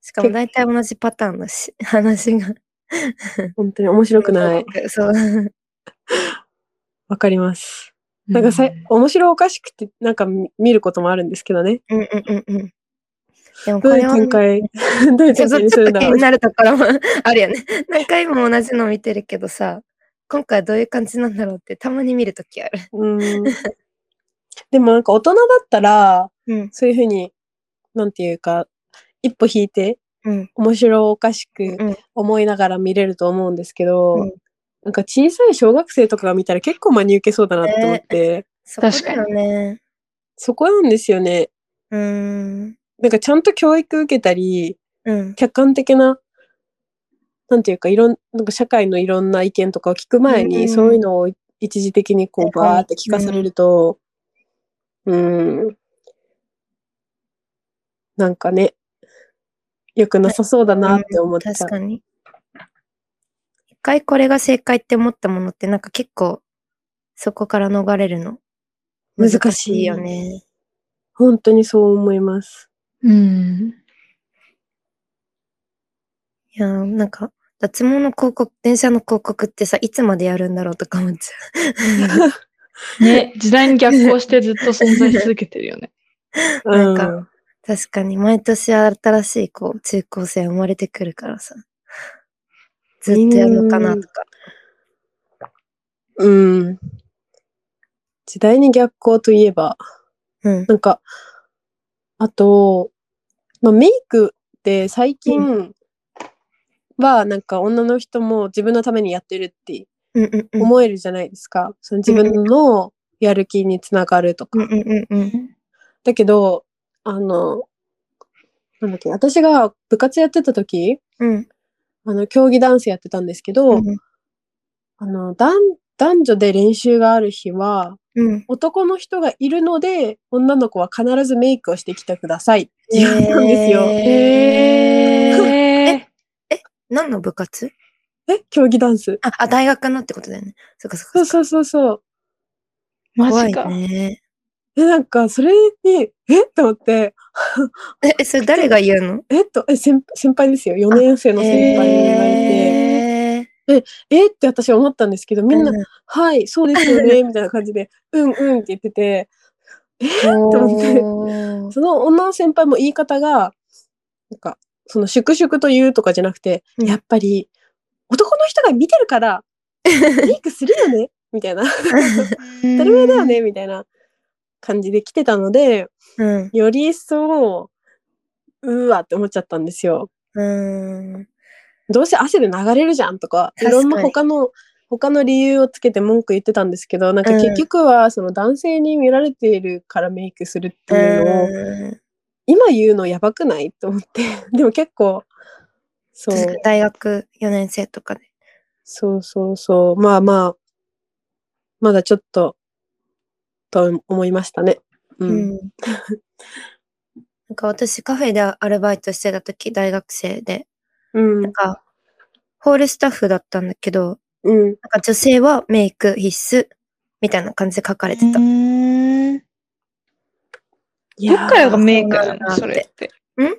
しかも大体同じパターンのし 話が。本当に面白くない。そう。わかります。なんかさ、面白おかしくて、なんか見見ることもあるんですけどね。うんうんうんうん。でもどういう展開、どういう展開にするんだろう？気に。なるところも あるよね。何回も同じの見てるけどさ、今回どういう感じなんだろうってたまに見るときある。うん。でもなんか大人だったら、うん。そういうふうに、なんていうか、一歩引いて、うん。面白おかしくうん思いながら見れると思うんですけど、うんなんか小さい小学生とかが見たら結構真に受けそうだなって思って、そこだよね。そこなんですよね。うーん。なんかちゃんと教育受けたり、うん。客観的な、なんていうか、いろん、なんか社会のいろんな意見とかを聞く前に、うんそういうのを一時的にこう、はいはいバーって聞かされると、うん、なんかね、良くなさそうだなって思っちゃう。確かに。一回これが正解って思ったものってなんか結構そこから逃れるの？難難しいよね。本当にそう思います。うん。いやーなんか脱毛の広告、電車の広告ってさ、いつまでやるんだろうとか思っちゃ ね、時代に逆行してずっと存在し続けてるよね。なんかうんう。確かに毎年新しいこう中高生生まれてくるからさ。ずっとやるのかなとか。うん。時代に逆行といえば、うん。なんか、あと、まあ、メイクって最近、はなんか女の人も自分のためにやってるってうんうんうん。思えるじゃないですか。その自分のやる気につながるとか。うんうんうんうん。だけど、あの、なんだっけ、私が部活やってた時、うん。あの、競技ダンスやってたんですけど、うんあの、男男女で練習がある日は、うん。男の人がいるので、女の子は必ずメイクをしてきてくださいって言われたんですよ。へー。何の部活？え競技ダンス。あ、あ、大学のってことだよね。そっかそっか。そうそうそうそう。マジか。ね。え、なんか、それに、え？と思って、え、えそれ誰が言うの？えっと、え、先先輩ですよ。4年生の先輩に言われて、ええ？って私思ったんですけど、みんな、うん。はい、そうですよね、みたいな感じで、うんうんって言ってて、ー。と思って。その女の先輩も言い方が、なんか、その粛々と言うとかじゃなくて、うん。やっぱり、男の人が見てるから、メイクするよね？みたいな。当たり前だよね？みたいな感じで来てたので、うん。より一層、うーわって思っちゃったんですよ。うん。どうせ汗で流れるじゃんとか、いろんな他の、他の理由をつけて文句言ってたんですけど、なんかうん結局はその男性に見られているからメイクするっていうのを、うん今言うのやばくないと思って。でも結構、そう、大学4年生とかで。そうそうそう。まあまあ、まだちょっと、と思いましたね。う。うんん。なんか私カフェでアルバイトしてた時、大学生で、うんなん。か、ホールスタッフだったんだけど、うん。なんか女性はメイク必須みたいな感じで書かれてた。うんいどっからがメイクなの？それって。ん？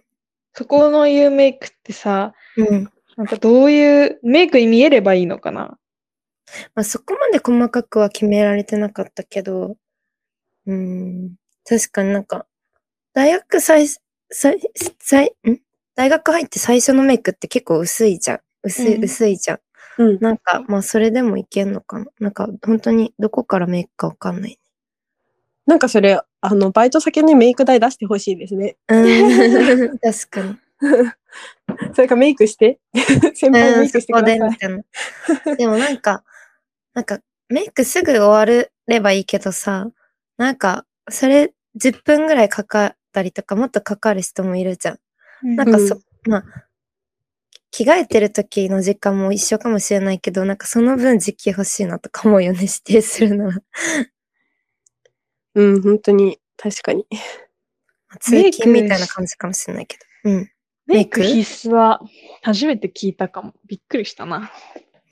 そこの言うメイクってさ、うん。なんかどういう、メイクに見えればいいのかな？まあ、そこまで細かくは決められてなかったけど、うん。確かになんか、大学最、最、最、ん？大学入って最初のメイクって結構薄いじゃん。薄い、うん薄いじゃん。うん。なんか、まあ、それでもいけんのかな。なんか、本当にどこからメイクかわかんない。なんかそれ、あの、バイト先にメイク代出してほしいですね。うん。確かに。それかメイクして。先輩うん、メイクしてください。みたいな。でもなんか、なんか、メイクすぐ終わればいいけどさ、なんか、それ10分ぐらいかかったりとか、もっとかかる人もいるじゃん。なんかそ、うまあ、着替えてる時の時間も一緒かもしれないけど、なんかその分時期欲しいなとか思うよね、指定するなら。うん、本当に、確かに。通勤みたいな感じかもしれないけど。うん。メイク？必須は初めて聞いたかも。びっくりしたな。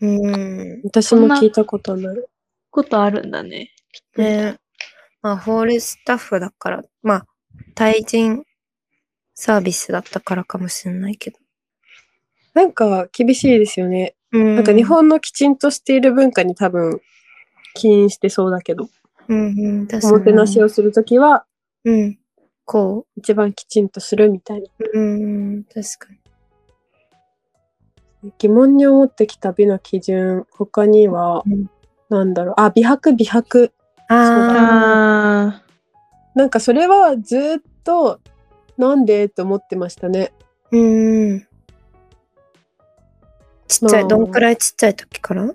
うん。私も聞いたことない。ことあるんだね。ねまあ、ホールスタッフだから、まあ、対人サービスだったからかもしれないけど。なんか厳しいですよね。うん。なんか日本のきちんとしている文化に多分起因してそうだけど、うんうん、確おもて。なしをするときはうん。こ一番きちんとするみたいな。う。うん、確かに。疑問に思ってきた美の基準、他にはうん、なんだろう。あ、美白、美白。ああなんかそれはずっと、なんでって思ってましたね。ー、うん。ちっちゃい、まあどんくらいちっちゃい時から？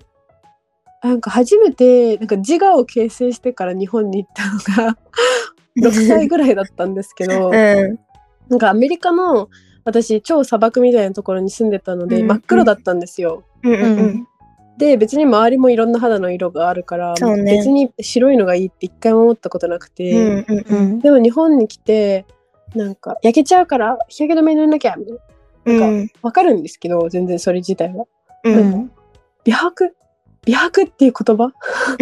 なんか初めて、なんか自我を形成してから日本に行ったのが、6歳ぐらいだったんですけど、うん。なんかアメリカの私超砂漠みたいなところに住んでたので、うん真っ黒だったんですよ。うんー。うんうん。で別に周りもいろんな肌の色があるから、ね。別に白いのがいいって一回も思ったことなくて、うんうんうん。でも日本に来てなんか焼けちゃうから日焼け止め塗んなきゃみたいな。うん。わかるんですけど全然それ自体は。うん。うん。美白？美白っていう言葉？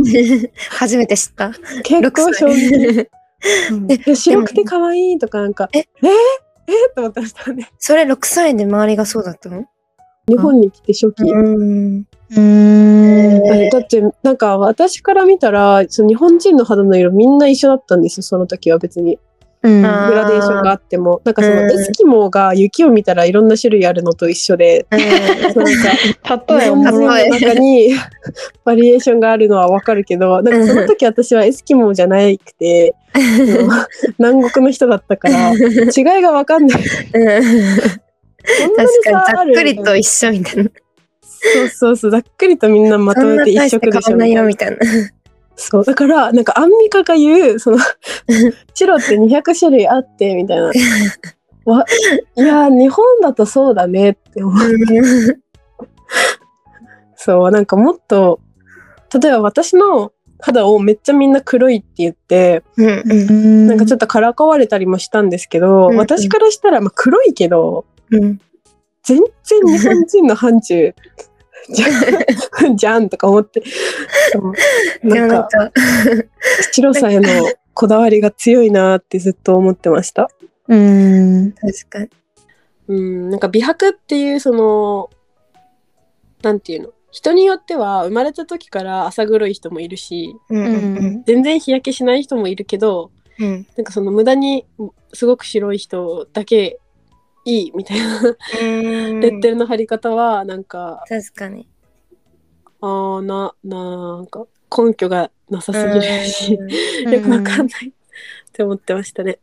初めて知った。結構衝撃。うん白くて可愛いとかなんかええ？ー、え？ー、と思ってましたね。それ6歳で周りがそうだったの？日本に来て初期、うん。だってなんか私から見たらその日本人の肌の色みんな一緒だったんですよその時は別に。うん。あグラデーションがあっても。なんかそのうん。エスキモーが雪を見たらいろんな種類あるのと一緒で、そう。なんか例え中にバリエーションがあるのはわかるけどなんかその時私はエスキモーじゃなくて 南国の人だったから違いがわかんない確かにざっくりと一緒みたいな。そうそうそう、ざっくりとみんなまとめて一大して色でしょみたいなみたいな。そう、だから、なんかアンミカが言う、その、白って200種類あって、みたいな。わいや、日本だとそうだねって思う。そう、なんかもっと、例えば私の肌をめっちゃみんな黒いって言って、うんうんなんかちょっとからかわれたりもしたんですけど、うんうん私からしたら、まあ、黒いけど、うん全然日本人の範疇じゃんじゃんとか思って。なんんか、白さへのこだわりが強いなってずっと思ってました。うん。確かに。うん、なんか美白っていうそのなんていうの？人によっては生まれた時から朝黒い人もいるしうんうん全然日焼けしない人もいるけどうん。なんかその無駄にすごく白い人だけいいみたいな、うんレッテルの貼り方はなんか確かに。あーななんか根拠がなさすぎるし、よくわかんないって思ってましたね。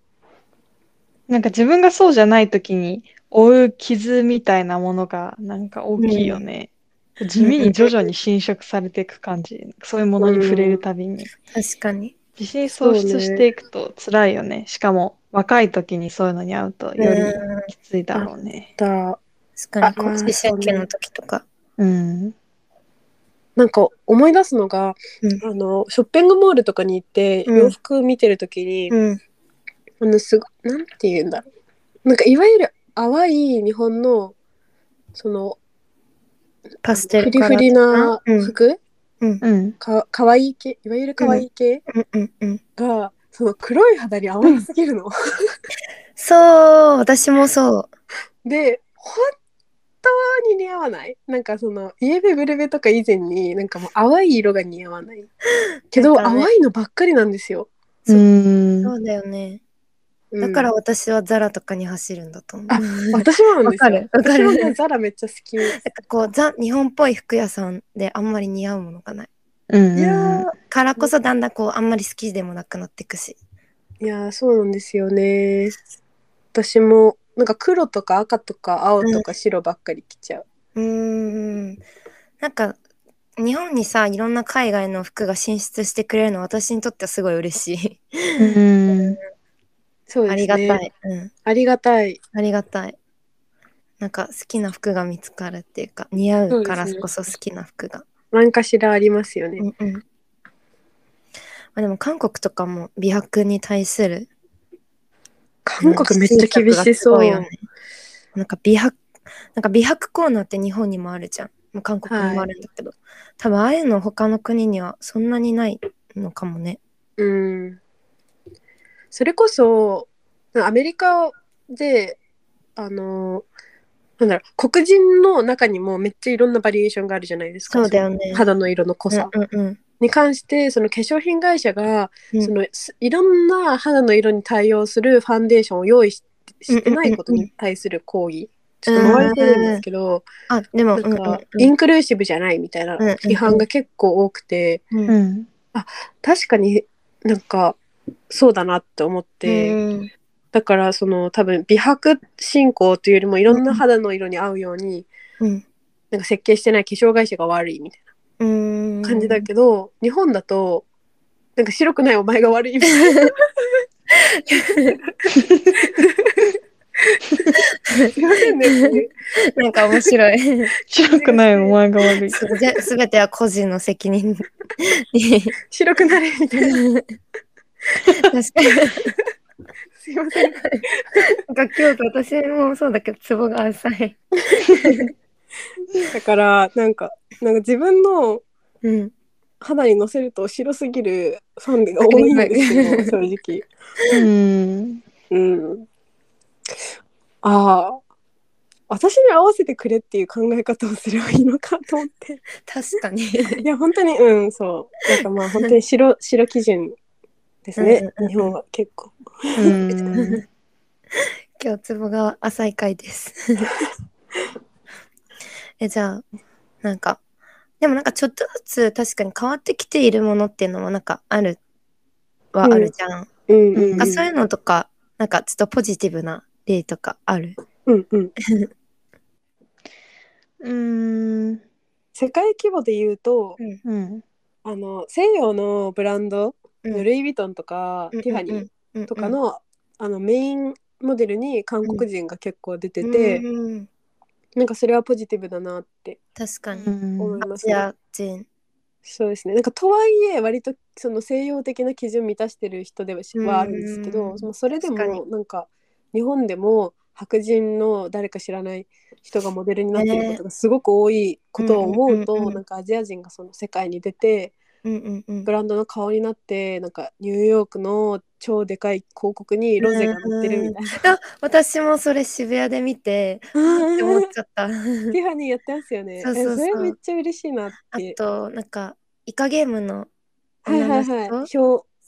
なんか自分がそうじゃない時に負う傷みたいなものがなんか大きいよね。地味に徐々に侵食されていく感じ。そういうものに触れるたびに。確かに。自信喪失していくと辛いよね。しかも若い時にそういうのに会うとよりうん。きついだろうね。だ確かに、あこっち整形の時とか。うん。なんか思い出すのが、うん。あのショッピングモールとかに行ってうん。洋服見てる時に、うん。あのすごなんて言うんだろう。なんかいわゆる淡い日本のそのパステフリフルカラーリなうん。服、うん。かかわいい系？いわゆるかわいい系うん。うん。うん。が、その黒い肌に淡すぎるの。そう、私もそう。で本当に似合わないなんかそのイエベブルベとか以前になんかもう淡い色が似合わない けど、ね淡いのばっかりなんですよ。うん。そうだよね。うんだから私はザラとかに走るんだと思う。あなん私も。わかるわかる私もねザラめっちゃ好き。かこう、ザ、日本っぽい服屋さんであんまり似合うものがない。うん。いやからこそだんだんこう、あんまり好きでもなくなっていくし。ーいやーそうなんですよね。私もなんか黒とか赤とか青とか白ばっかり着ちゃう。うーん。なんか、日本にさ、いろんな海外の服が進出してくれるの私にとってはすごい嬉しい。うん。そうですね。ありがたい。うん。ありがたい。ありがたい。なんか好きな服が見つかるっていうか、似合うからこそ好きな服が。何かしらありますよね。うんうん。まあ、でも韓国とかも美白に対する韓国めっちゃ厳しそう。よねなんか美白、なんか美白コーナーって日本にもあるじゃん。もう韓国にもあるんだけど、多分ああいうの他の国にはそんなにないのかもね。うん。それこそアメリカであのなんだろう黒人の中にもめっちゃいろんなバリエーションがあるじゃないですか。そうだよね肌の色の濃さうんうんに関してその化粧品会社が、うん。そのすいろんな肌の色に対応するファンデーションを用意ししてないことに対する抗議、ちょっと回れてるんですけど、あ、でも、なんか、うんインクルーシブじゃないみたいな批判が結構多くて、うん。うん。うん。確かになんかそうだなって思って、うんだからその多分美白進行というよりもいろんな肌の色に合うように、うん。なんか設計してない化粧会社が悪いみたいうん。な感じだけど、日本だとなんか白くないお前が悪いみたいな。すいませんね。なんか面白い。白くないお前が悪い。すぜすべては個人の責任に。白くなれみたいな。確かに。すいません。楽器と私もそうだけど、ツボが浅い。だからなんかなんか自分のうん。肌にのせると白すぎるファンデが多いんですよ正直。うん。うん。ああ。私に合わせてくれっていう考え方をすればいいのかと思って。確かに。いや、本当に、うん、そう。なんかまあ、本当に白、白基準ですねうん日本は結構。うん。今日ツボが浅い回です。え、じゃあ、なんか、でもなんかちょっとずつ確かに変わってきているものっていうのもなんかあるはあるじゃん。うんうん、うん。あそういうのとか、なんかちょっとポジティブな例とかある？うんうん。うーん。世界規模で言うと、うん。あの西洋のブランド、うんルイ・ヴィトンとか、ティファニーとかの,、あのメインモデルに韓国人が結構出てて、うんうんなんかそれはポジティブだなって確かに。思いますね。アジア人。そうですねなんかとはいえ割とその西洋的な基準満たしてる人ではあるんですけど、もうそれでもなんか日本でも白人の誰か知らない人がモデルになっていることがすごく多いことを思うと、うんうんうんうんなんかアジア人がその世界に出てうんうんうんブランドの顔になってなんかニューヨークの超でかい広告にロゼが載ってるみたいな。あ私もそれ渋谷で見てって思っちゃった。ティファニーやってますよね。そうそうそうえそれめっちゃ嬉しいなっあて。となんかイカゲームのはいはいはい。表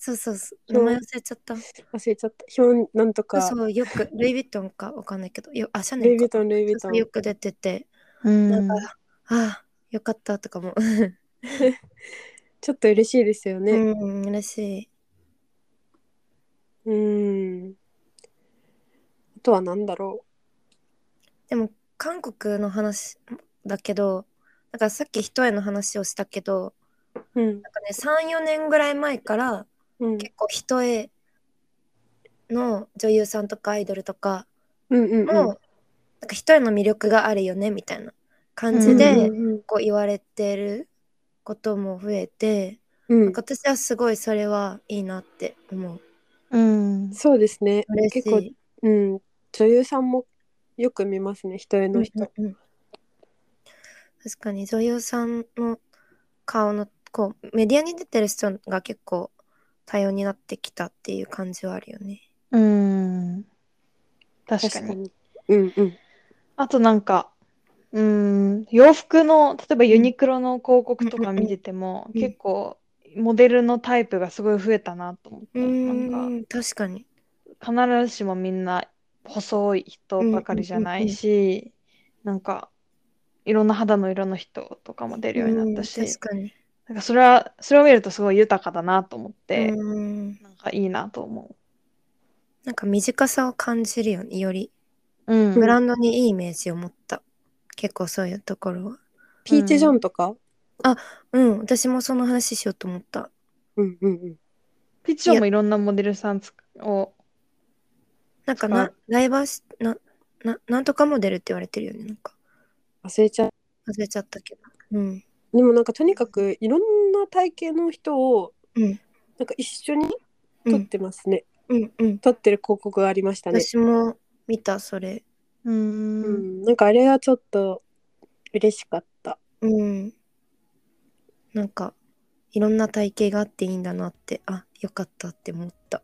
そうそうそう表名前忘れちゃった。忘れちゃった。表なんとか。そうよくルイ・ヴィトンかわかんないけどよあシャネルイ・ルかヴィトン、ルイ・ヴィトン。よく出ててうん。なんか、ああよかったとかも ちょっと嬉しいですよね。うん嬉しい。うん。あとは何だろでも韓国の話だけどなんかさっき一重の話をしたけどう。うん。なんかね34年ぐらい前からうん。結構一重の女優さんとかアイドルとかうんうんうん。も、なんか一重の魅力があるよねみたいな感じで、うんうんこう言われてることも増えて、うんなんか私はすごいそれはいいなって思う。うん。そうですね。嬉しい。結構、うん。女優さんもよく見ますね、人への人。うんうんうん確かに女優さんの顔のこうメディアに出てる人が結構多様になってきたっていう感じはあるよね。うん。確かに。うんうん。あとなんか、うん、洋服の、例えばユニクロの広告とか見てても、うん結構、モデルのタイプがすごい増えたなと思って、うなんか、ん確かに。必ずしもみんな細い人ばかりじゃないし、なんか、いろんな肌の色の人とかも出るようになったし、うん確かに。なんかそれは、それを見るとすごい豊かだなと思って、うんなんかいいなと思なんか短さを感じるよねよりう。うん。ブランドにいいイメージを持った。結構そういうところは。ピーチ・ジョンとか？うん、私もその話しようと思った。うんうんうん。ピッチョンもいろんなモデルさんつを、使なんかなう、ライバーシ、な、な、なんとかモデルって言われてるよね。なんか、忘れちゃう。忘れちゃったけど。うん。でもなんかとにかくいろんな体型の人をうん。なんか一緒に撮っうん。てますね。うん。うん。撮ってる広告がありましたね。私も見た、それ。う。うんん、なんかあれはちょっと嬉しかった。うん。なんか、いろんな体型があっていいんだなって、あ、よかったって思った。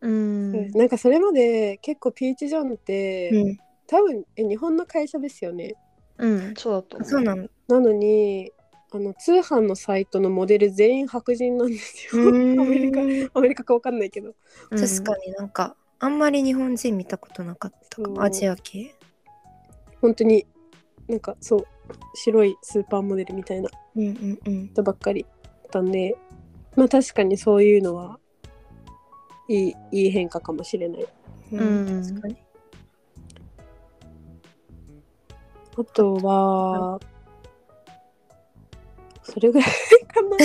うん。なんかそれまで結構ピーチ・ジョンって、うん。多分え日本の会社ですよね。うん、そうだと思う。そうなの。なのにあの通販のサイトのモデル全員白人なんですよ。アメリカアメリカかわかんないけど。うん確かになんか、あんまり日本人見たことなかったか。アジア系？本当になんかそう白いスーパーモデルみたいなうんうんうん。人ばっかりだったんでまあ確かにそういうのはいいいい変化かもしれない。うん、うん確かに。あとは、それぐらいかな。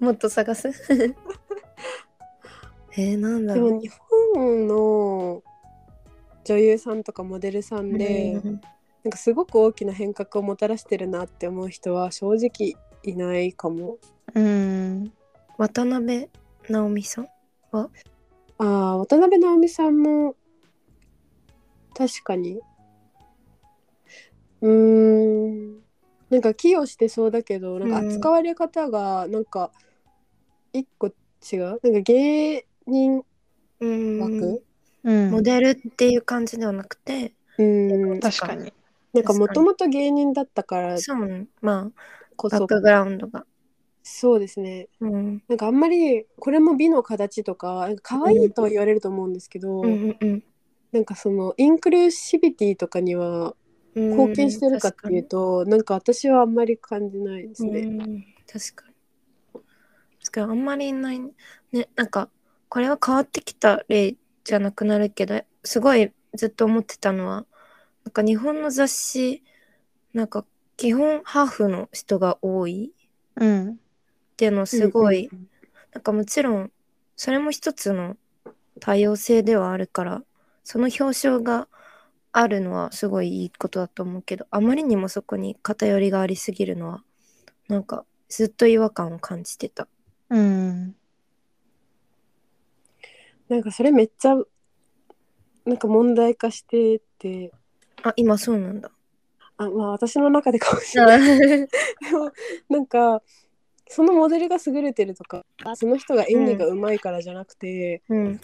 もっと探す？えー、なんだろう。でも日本の女優さんとかモデルさんで、うんなんかすごく大きな変革をもたらしてるなって思う人は正直いないかも。うん。渡辺直美さんああ渡辺直美さんも確かにうーんなんか寄与してそうだけどなんかうん扱われ方がなんか一個違う？なんか芸人うん枠？うん。モデルっていう感じではなくて、うん確かに。なんかもともと芸人だったからそうねまこそあバックグラウンドが。そうですねうんなんかあんまりこれも美の形とか可愛いとは言われると思うんですけど、うんうんなんかそのインクルーシビティとかにはうん、貢献してるかっていうと、なんか私はあんまり感じないですね。うん確かに。確かにあんまりいないね。なんかこれは変わってきた例じゃなくなるけどすごいずっと思ってたのはなんか日本の雑誌なんか基本ハーフの人が多いうん。っていうのすごい、うんうんなんかもちろんそれも一つの多様性ではあるからその表彰があるのはすごいいいことだと思うけどあまりにもそこに偏りがありすぎるのはなんかずっと違和感を感じてた。うん。なんかそれめっちゃなんか問題化しててあ今そうなんだ。あまあ私の中でかもしれないでもなんかそのモデルが優れてるとかその人が演技がうまいからじゃなくて、うん、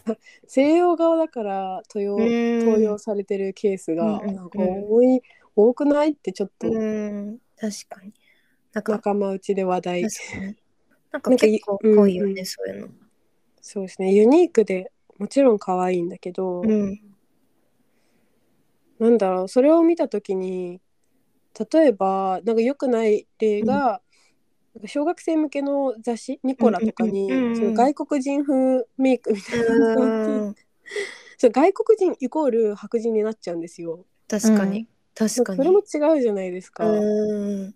西洋側だから登用うん登用されてるケースがうんうんうんなんか多い多くないってちょっとうん確かに。なんか仲間内で話題。なんか結構多いよね、うんうんそういうの。そうですねユニークでもちろん可愛いんだけど、うん。なんだろうそれを見た時に例えばなんか良くない例が、なんか小学生向けの雑誌「ニコラ」とかに、うんうんうんうんその外国人風メイクみたいなのがあってうん そう外国人イコール白人になっちゃうんですよ。確かに。確かに。それも違うじゃないですか。うん。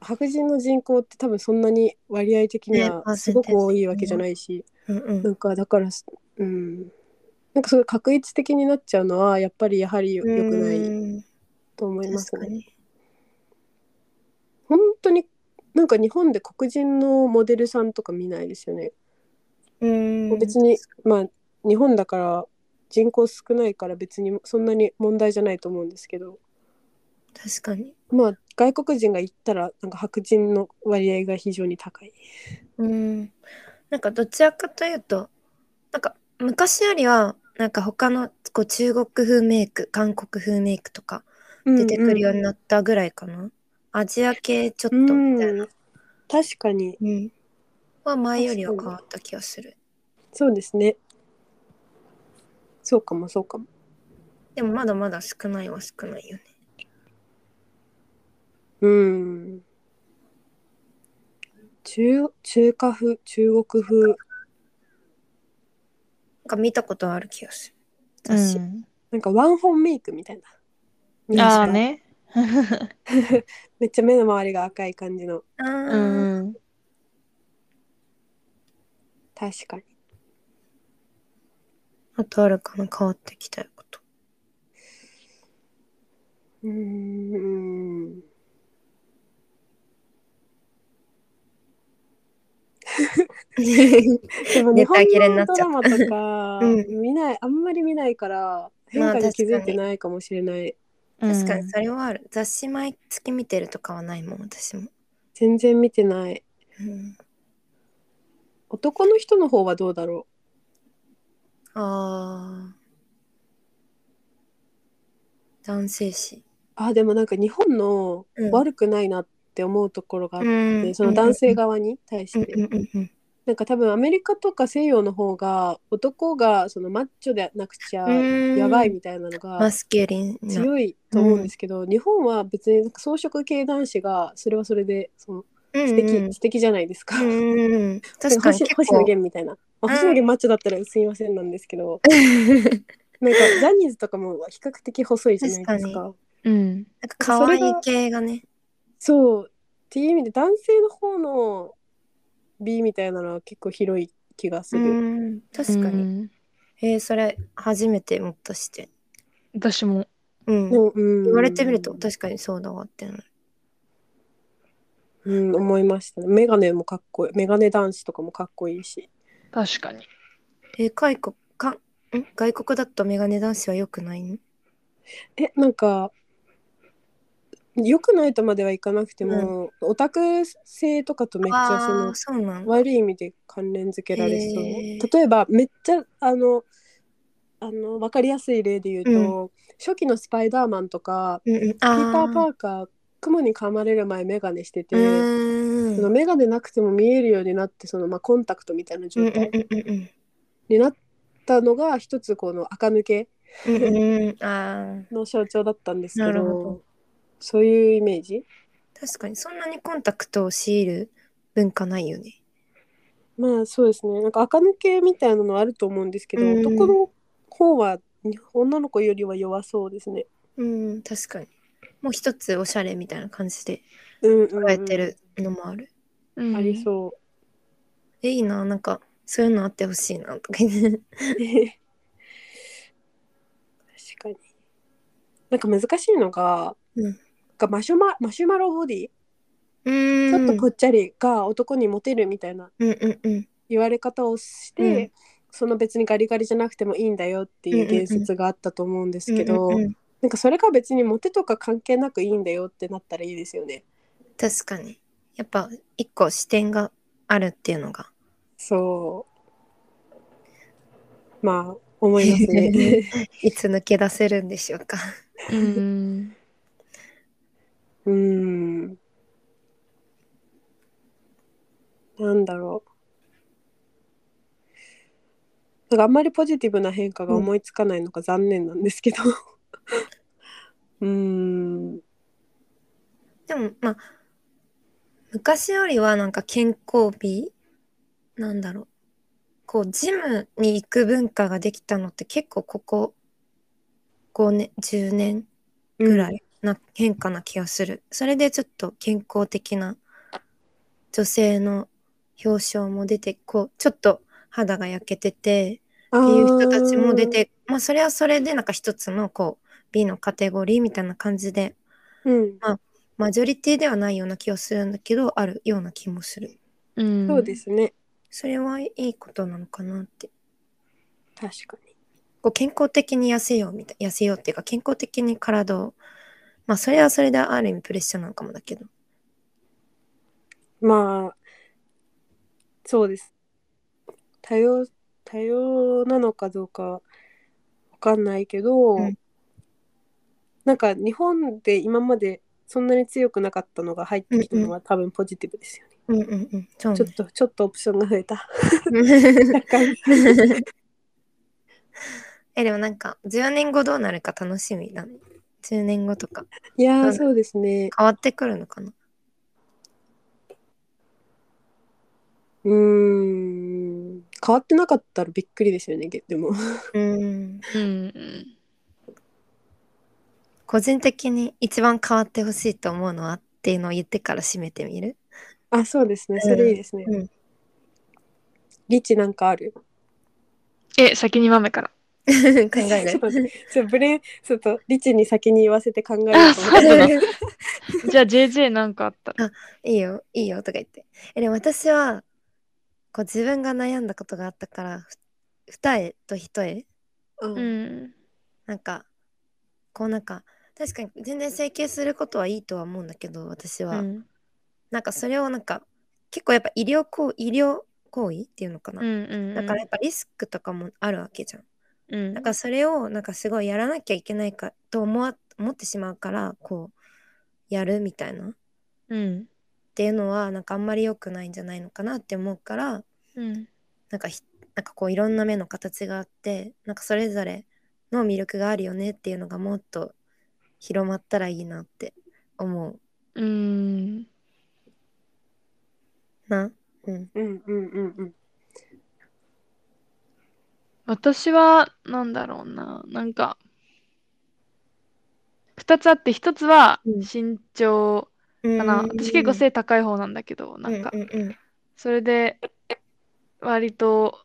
白人の人口って多分そんなに割合的にねはすごく多いわけじゃないし、うんうんなんかだからすうんなんかすごい確一的になっちゃうのはやっぱりやはりよ良くないうんと思いますね。本当になんか日本で黒人のモデルさんとか見ないですよね。うん。別にまあ日本だから人口少ないから別にそんなに問題じゃないと思うんですけど確かに。まあ外国人が行ったらなんか白人の割合が非常に高い。うん。なんかどちらかというと、なんか昔よりは、なんか他のこう中国風メイク、韓国風メイクとか出てくるようになったぐらいかな。アジア系ちょっとうんみたいな。確かにうん。は前よりは変わった気がする。そうですね。そうかもそうかも。でもまだまだ少ないは少ないよね。うん。中中華風中国風か見たことある気がする。雑誌。うんなんかワンホンメイクみたいな。ああ。ね。めっちゃ目の周りが赤い感じの。あうーん。確かに。あとあるかな変わってきたこと。うーん。でも日本のドラマとかうん見ない、あんまり見ないから変まあ化に気づいてないかもしれない。確かにそれはある。雑誌毎月見てるとかはないもん、私も。全然見てない。うん、男の人の方はどうだろああ。男性誌。う。あ、でもなんか日本のうん悪くないなって思うところがあって、うんその男性側に対しうんて。うんうんうんなんか多分アメリカとか西洋の方が男がそのマッチョでなくちゃうんやばいみたいなのが。強いと思うんですけど、日本は別になんか装飾系男子がそれはそれでそのうん素敵、うん素敵じゃないですか。うんうんうん確かに星野源みたいな。まあうん星野源マッチョだったらすみませんなんですけど、なんかジャニーズとかも比較的細いじゃないです確か。うん。なんか可愛い系がね。そうっていう意味で男性の方の美みたいなのは結構広い気がすうる。ん確かに。に。えー、それ初めてもっとして。私も。うん。うんうん言われてみると確かにそうだわってなる。うん、思いましたね。メガネもかっこいい。メガネ男子とかもかっこいいし。確かに。えー、外国かん？外国だとメガネ男子は良くないの？え、なんか、良くないとまではいかなくても、オタク性とかとめっちゃそのそうなんだ。悪い意味で関連づけられそう。へー。例えば、めっちゃ、あの、あの、わかりやすい例で言うと、初期のスパイダーマンとか、うんうん、ピー。ター・パあーカー、雲に噛まれる前メガネしてて、そのメガネなくても見えるようになって、その、まあ、コンタクトみたいなうん状態うんうんうん。になったのが、一つこの垢抜けうんうんうん。あー。の象徴だったんですけどなるほどそういうイメージ？確かにそんなにコンタクトを強いる文化ないよね。まあそうですねなんか垢抜けみたいなのはあると思うんですけど、うん男の方は女の子よりは弱そうですねうん確かに。もう一つおしゃれみたいな感じでうんうんうん捉えてるのもある。うんありそえ、いいな、なんか、そういうのあってほしいな、とか。確かに。なんか難しいのが、うんなんかマシュママシュマロボディ、うーん。ちょっとぽっちゃりが男にモテるみたいなうんうんうん。言われ方をして、うんその別にガリガリじゃなくてもいいんだよっていう言説があったと思うんですけど、うんうんうんなんかそれが別にモテとか関係なくいいんだよってなったらいいですよね。確かに。やっぱ、一個視点があるっていうのが。そう。まあ思いますね。いつ抜け出せるんでしょうか。うん。うーん。なんだろう。なんかあんまりポジティブな変化が思いつかないのが残念なんですけど。うーん。でも、まあ、昔よりはなんか健康美なんだろう。こう、ジムに行く文化ができたのって結構ここ5年、10年ぐらいな変化な気がする。それでちょっと健康的な女性の表彰も出て、こう、ちょっと肌が焼けてて、っっていう人たちも出。て、まあそれはそれでなんか一つのこう B のカテゴリーみたいな感じでうん。マジョリティではないような気がするんだけどあるような気もする。うん。そうで。すね。それはいいことなのかなって。確かに。こう健康的に痩せようみたい痩せようっていうか健康的に体をまあそれはそれである意味プレッシャーなのかもだけど。まあ、そうです。多様、多様なのかどうかわかんないけど、うんなんか日本で今までそんなに強くなかったのが入ってきたのは多分ポジティブですよね。うんうんうん。そうねちょっと、ちょっとオプションが増えた。えでもなんか10年後どうなるか楽しみだね。10年後とかいやそうですね。変わってくるのかな？うーん。変わってなかったらびっくりですよね、げでも。うん。うん。個人的に一番変わってほしいと思うのはっていうのを言ってから締めてみる？あ、そうですね。それいいですね。うんリチなんかある？え、先に豆から。考えると待ってちょっとブレン、ちょっとリチに先に言わせて考えようあ、と思って。じゃあ JJ なんかあった？ら。いいよいいよとか言ってえでも私はこう自分が悩んだことがあったからふ二重と一重？うんうん。なんかこうなんか確かに全然整形することはいいとは思うんだけど私は、うん。なんかそれをなんか結構やっぱ医療行医療行為っていうのかな、うんうん。だからやっぱリスクとかもあるわけじゃんうん。だからそれをなんかすごいやらなきゃいけないかと思わ思ってしまうからこうやるみたいなっうん。ていうのはなんかあんまり良くないんじゃないのかなって思うからうん。なんかひなんかこういろんな目の形があってなんかそれぞれの魅力があるよねっていうのがもっと広まったらいいなって思ううん。な？うん。うんうんうんうん。私は、なんだろうな。なんか、二つあって、一つはうん身長かな。私結構背高い方なんだけど、なんかう、んうんそれで、割と、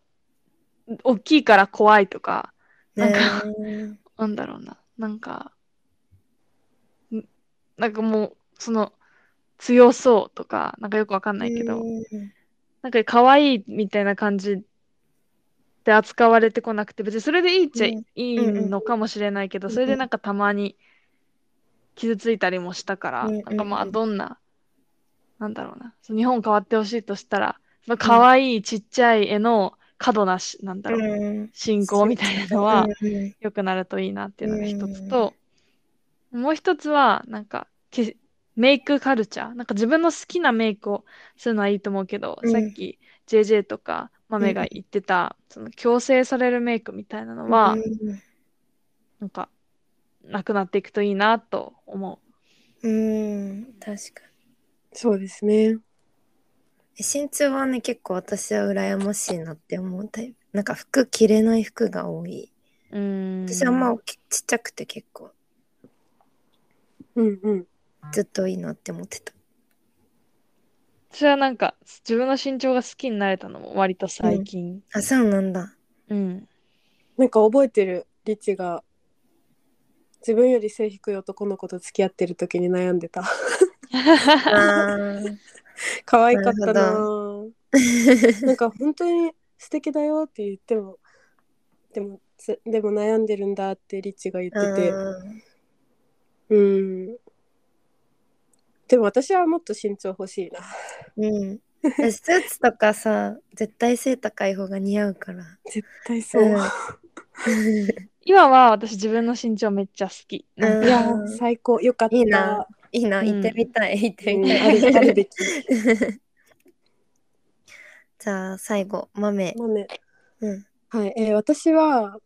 大きいから怖いとか、うん、なんかねなんだろうな。なんか、んなんかもう、その、強そうとか、なんかよくわかんないけど、うんなんか可愛いみたいな感じで扱われてこなくて、別にそれでいいっちゃうん。いいのかもしれないけど、うんそれでなんかたまに傷ついたりもしたから、うんなんかまあうんどんな、なんだろうな、日本変わってほしいとしたら、可愛いちっちゃい絵の過度なし、なんだろう、うん。進行みたいなのは良くなるといいなっていうのが一つと、もう一つは、なんか、けメイクカルチャー。なんか自分の好きなメイクをするのはいいと思うけど、うん。さっき JJ とかマメが言ってた、その強制されるメイクみたいなのは、うんなんか、なくなっていくといいなと思うん、確かそうですね。に。身長はね、結構私は羨ましいなって思うタイプ。なんか服着れない服が多い。う。ん。私はまあちっちゃくて結構。うんうん。ずっといいなって思ってた。私はなんか、自分の身長が好きになれたのも割と最近。あ、そうなんだ。うん。なんか覚えてる、リチが。自分より背低い男の子と付き合ってる時に悩んでた。あ ー可愛かったななぁなんか本当に素敵だよって言っても、でも、つでも悩んでるんだってリチが言ってて。うんうん。でも私はもっと身長欲しいな。うん。私スーツとかさ、絶対背高い方が似合うから。絶対そう。うん 今は私自分の身長めっちゃ好き。なんかいやうん最高よかった。いいないいな、うん行ってみたい、行ってうんみたい。べき。じゃあ、最後、豆。まあね、うん。はい、えー私は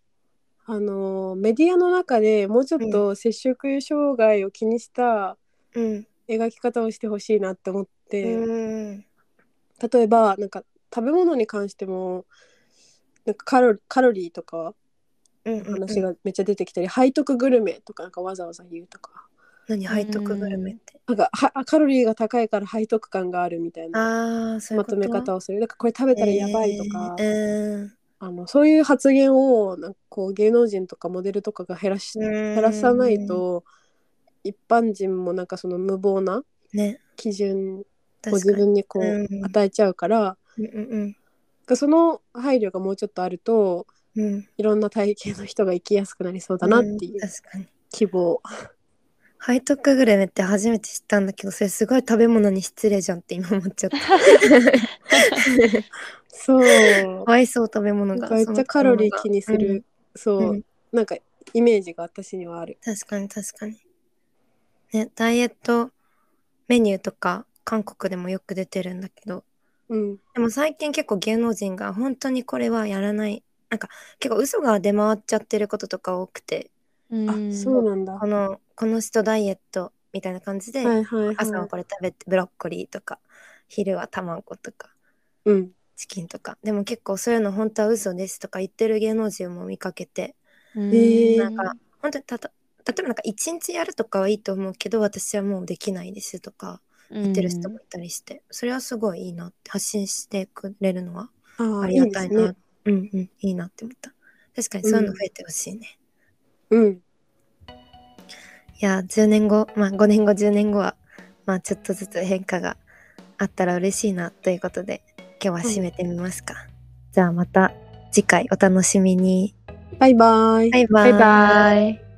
あのーメディアの中でもうちょっと摂食障害を気にしたうん。描き方をしてほしいなって思って、うん。例えばなんか食べ物に関してもなんかカロカロリーとかうん。話がめっちゃ出てきたり、背徳グルメとかなんかわざわざ言うとか。何、背徳グルメって？なんかはカロリーが高いから背徳感があるみたいなまとめ方をする。だからこれ食べたらやばいとか、えーうん。あのそういう発言をなんかこう芸能人とかモデルとかが減らしうん。減らさないと一般人もなんかその無謀なね、基準を。自分にこううん与えちゃうから、うんうんその配慮がもうちょっとあるとうん。うん。いろんな体型の人が生きやすくなりそうだなっていううん確かに。希望。背徳グルメって初めて知ったんだけど、それすごい食べ物に失礼じゃんって今思っちゃった。そう。かわいそう食べ物が。めっちゃカロリー気にする、そう、うんなんかイメージが私にはある。確かに確かに。ね、ダイエットメニューとか韓国でもよく出てるんだけど、うん。でも最近結構芸能人が本当にこれはやらない。なんか結構嘘が出回っちゃってることとか多くて、あ、そうなんだ。はこの、この人ダイエットみたいな感じで、いはいはい。朝はこれ食べてブロッコリーとか、昼は卵とか、うん。チキンとか。でも結構そういうの本当は嘘ですとか言ってる芸能人も見かけて、うん。ーなんか本当にたた例えばなんか一日やるとかはいいと思うけど私はもうできないですとか言ってる人もいたりして、それはすごいいいなって発信してくれるのはああ、ありがたいな。ね。うんうん。いいなって思った。確かにそういうの増えてほしいね、うん。いや10年後まあ5年後10年後はまあちょっとずつ変化があったら嬉しいなということで今日は締めてみますか、じゃあまた次回お楽しみに。バイバイ。バイバイ。バイバイ。